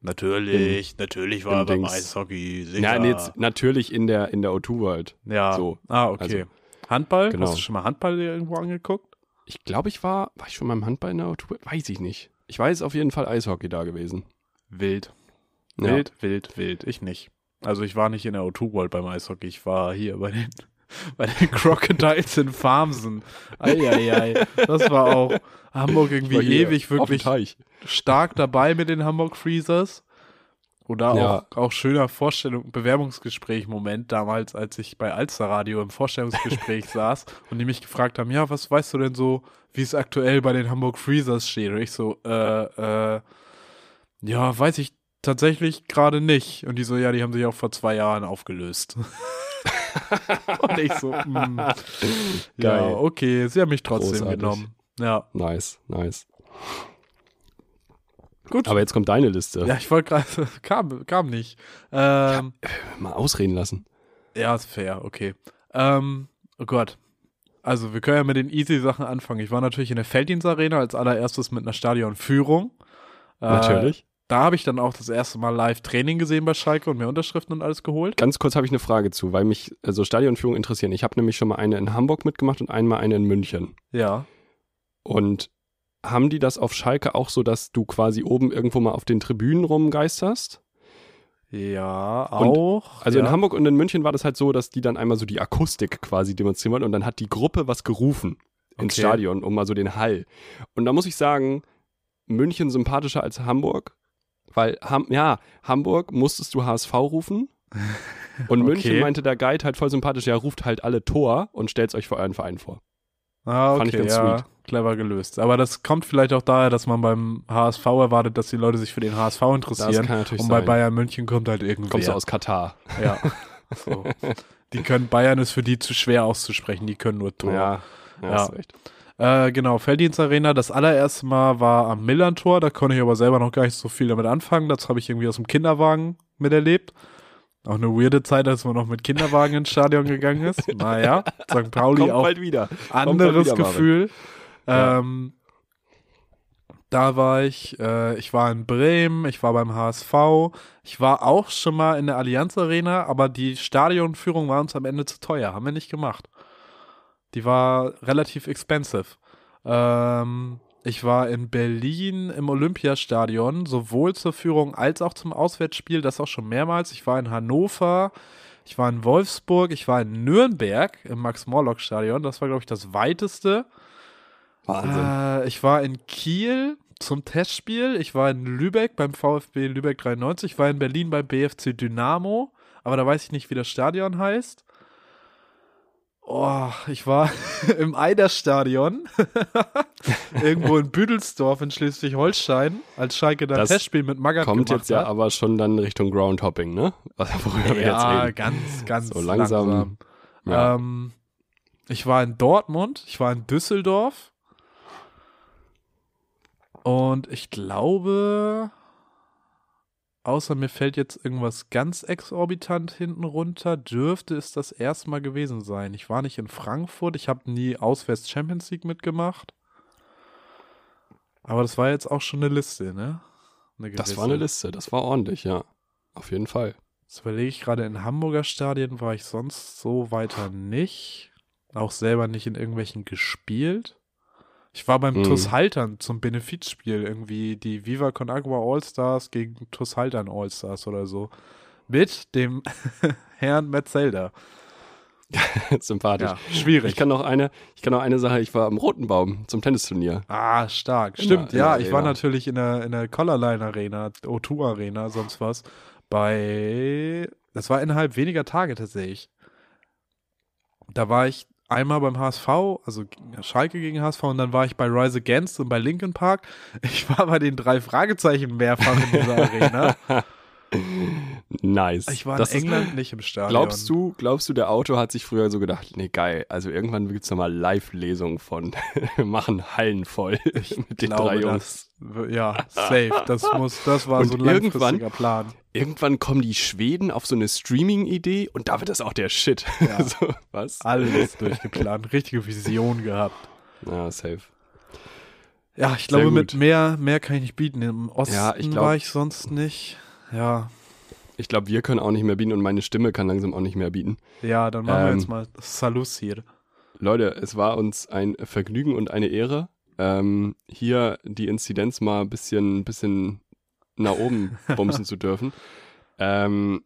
Natürlich, in, natürlich war er beim Eishockey. Sicher. Ja, nee, jetzt, natürlich in der, in der O2 World. Ja. So. Ah, okay. Also, Handball? Genau. Hast du schon mal Handball irgendwo angeguckt? Ich glaube, ich war, war ich schon mal im Handball in der O2 Weiß ich nicht. Ich weiß auf jeden Fall Eishockey da gewesen. Wild. Ja. Wild, wild, wild. Ich nicht. Also ich war nicht in der O2 World beim Eishockey. Ich war hier bei den, [laughs] bei den Crocodiles in Farmsen. Eieiei. Das war auch Hamburg irgendwie ewig wirklich stark dabei mit den Hamburg Freezers. Oder ja. auch, auch schöner Vorstellung, Bewerbungsgespräch-Moment damals, als ich bei Alster Radio im Vorstellungsgespräch [laughs] saß und die mich gefragt haben, ja, was weißt du denn so, wie es aktuell bei den Hamburg Freezers steht? Und ich so, äh, äh, ja, weiß ich tatsächlich gerade nicht. Und die so, ja, die haben sich auch vor zwei Jahren aufgelöst. [laughs] und ich so, mm. [laughs] ja, okay, sie haben mich trotzdem Großartig. genommen. Ja. Nice, nice. Gut. Aber jetzt kommt deine Liste. Ja, ich wollte gerade, [laughs] kam, kam nicht. Ähm, ja, mal ausreden lassen. Ja, ist fair, okay. Ähm, oh Gott. Also, wir können ja mit den easy Sachen anfangen. Ich war natürlich in der Felddienstarena als allererstes mit einer Stadionführung. Äh, natürlich. Da habe ich dann auch das erste Mal Live-Training gesehen bei Schalke und mir Unterschriften und alles geholt. Ganz kurz habe ich eine Frage zu, weil mich so also Stadionführung interessieren. Ich habe nämlich schon mal eine in Hamburg mitgemacht und einmal eine in München. Ja. Und haben die das auf Schalke auch so, dass du quasi oben irgendwo mal auf den Tribünen rumgeisterst? Ja, auch. Und, also ja. in Hamburg und in München war das halt so, dass die dann einmal so die Akustik quasi demonstrieren wollten und dann hat die Gruppe was gerufen ins okay. Stadion, um mal so den Hall. Und da muss ich sagen, München sympathischer als Hamburg, weil, Ham ja, Hamburg musstest du HSV rufen [laughs] und München okay. meinte der Guide halt voll sympathisch, ja, ruft halt alle Tor und stellt euch vor euren Verein vor. Ah, okay, Fand ich ganz ja, sweet. Clever gelöst. Aber das kommt vielleicht auch daher, dass man beim HSV erwartet, dass die Leute sich für den HSV interessieren. Das kann natürlich Und bei Bayern München kommt halt irgendwie. Kommst du aus Katar. Ja. [laughs] So. die können, Bayern ist für die zu schwer auszusprechen, die können nur Tor. Ja, ja, ja. recht. Äh, genau, Felddienst Arena. Das allererste Mal war am Millantor. Da konnte ich aber selber noch gar nicht so viel damit anfangen. Das habe ich irgendwie aus dem Kinderwagen miterlebt. Auch eine weirde Zeit, als man noch mit Kinderwagen ins Stadion gegangen ist. [laughs] Naja, St. Pauli Kommt auch bald wieder. anderes wieder, Gefühl. Ähm, da war ich, äh, ich war in Bremen, ich war beim HSV, ich war auch schon mal in der Allianz Arena, aber die Stadionführung war uns am Ende zu teuer, haben wir nicht gemacht. Die war relativ expensive. Ähm, ich war in Berlin im Olympiastadion, sowohl zur Führung als auch zum Auswärtsspiel, das auch schon mehrmals. Ich war in Hannover, ich war in Wolfsburg, ich war in Nürnberg im Max-Morlock-Stadion. Das war, glaube ich, das weiteste. Wahnsinn. Äh, ich war in Kiel zum Testspiel. Ich war in Lübeck beim VfB Lübeck 93. Ich war in Berlin beim BFC Dynamo. Aber da weiß ich nicht, wie das Stadion heißt. Oh, ich war [laughs] im Eiderstadion. [laughs] irgendwo in Büdelsdorf in Schleswig-Holstein, als Schalke dann das Testspiel mit Magath kommt jetzt ja aber schon dann Richtung Groundhopping, ne? [laughs] Worüber wir jetzt reden. ganz, ganz so langsam. langsam. Ja. Ähm, ich war in Dortmund, ich war in Düsseldorf und ich glaube, außer mir fällt jetzt irgendwas ganz exorbitant hinten runter, dürfte es das erste Mal gewesen sein. Ich war nicht in Frankfurt, ich habe nie auswärts Champions League mitgemacht. Aber das war jetzt auch schon eine Liste, ne? Eine das war eine Liste, das war ordentlich, ja. Auf jeden Fall. Das überlege ich gerade, in Hamburger Stadien war ich sonst so weiter nicht. Auch selber nicht in irgendwelchen gespielt. Ich war beim mhm. TuS Haltern zum Benefizspiel irgendwie die Viva Con Agua All-Stars gegen TuS Haltern All-Stars oder so. Mit dem [laughs] Herrn Metzelder. [laughs] Sympathisch. Ja, schwierig. Ich kann noch eine, ich kann noch eine Sache, ich war am Roten Baum zum Tennisturnier. Ah, stark. Stimmt, in ja, ich war natürlich in der, in der Collarline Arena, O2 Arena, sonst was. Bei, das war innerhalb weniger Tage tatsächlich. Da war ich einmal beim HSV, also Schalke gegen HSV und dann war ich bei Rise Against und bei Linkin Park. Ich war bei den drei Fragezeichen mehrfach in dieser Arena. [laughs] Nice. Ich war das in England ist, nicht im Stadion. Glaubst du, glaubst du, der Autor hat sich früher so gedacht, nee, geil, also irgendwann gibt es nochmal Live-Lesungen von [laughs] machen Hallen voll [laughs] ich mit den drei Jungs. Das, ja, safe. Das [laughs] muss, das war und so ein langfristiger Plan. Irgendwann kommen die Schweden auf so eine Streaming-Idee und da wird das auch der Shit. Ja. so, was? Alles durchgeplant, richtige Vision gehabt. Ja, safe. Ja, ich glaube, mit mehr, mehr kann ich nicht bieten. Im Osten ja, ich glaub, war ich sonst nicht. Ja. Ich glaube, wir können auch nicht mehr bieten und meine Stimme kann langsam auch nicht mehr bieten. Ja, dann machen ähm, wir jetzt mal Salus hier. Leute, es war uns ein Vergnügen und eine Ehre, ähm, hier die Inzidenz mal ein bisschen, bisschen nach oben [laughs] bumsen zu dürfen. Ähm,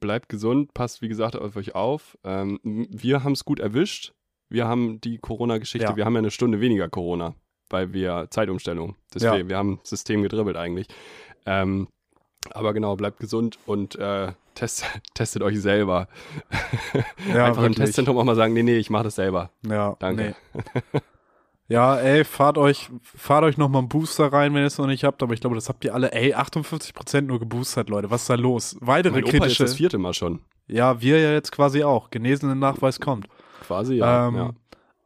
bleibt gesund, passt wie gesagt auf euch auf. Ähm, wir haben es gut erwischt. Wir haben die Corona-Geschichte, ja. wir haben ja eine Stunde weniger Corona, weil wir Zeitumstellung. Deswegen, ja. wir haben System gedribbelt eigentlich. Ähm, aber genau, bleibt gesund und äh, test, [laughs] testet euch selber. [laughs] Ja, Einfach wirklich. im Testzentrum auch mal sagen, nee, nee, ich mache das selber. Ja, danke. Nee. [laughs] ja, ey, fahrt euch, fahrt euch nochmal einen Booster rein, wenn ihr es noch nicht habt, aber ich glaube, das habt ihr alle, ey, 58% nur geboostert, Leute, was ist da los? Weitere mein kritische. Opa ist das vierte Mal schon. Ja, wir ja jetzt quasi auch. Genesenen Nachweis kommt. Quasi, ja. Ähm, ja.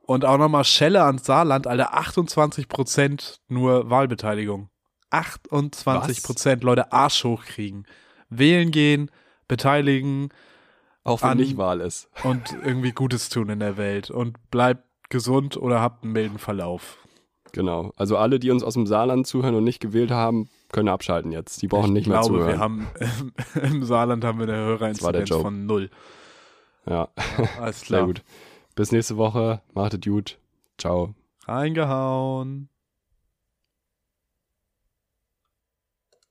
Und auch nochmal Schelle ans Saarland, Alter, 28% nur Wahlbeteiligung. 28 Prozent Leute Arsch hochkriegen. Wählen gehen, beteiligen. Auch wenn nicht Wahl ist. Und irgendwie Gutes tun in der Welt. Und bleibt gesund oder habt einen milden Verlauf. Genau. Also alle, die uns aus dem Saarland zuhören und nicht gewählt haben, können abschalten jetzt. Die brauchen ich nicht glaube, mehr zuhören. Wir haben im Saarland haben wir eine Hörerinzidenz von null. Ja. ja alles [laughs] klar. Sehr gut. Bis nächste Woche. Macht es gut. Ciao. Reingehauen.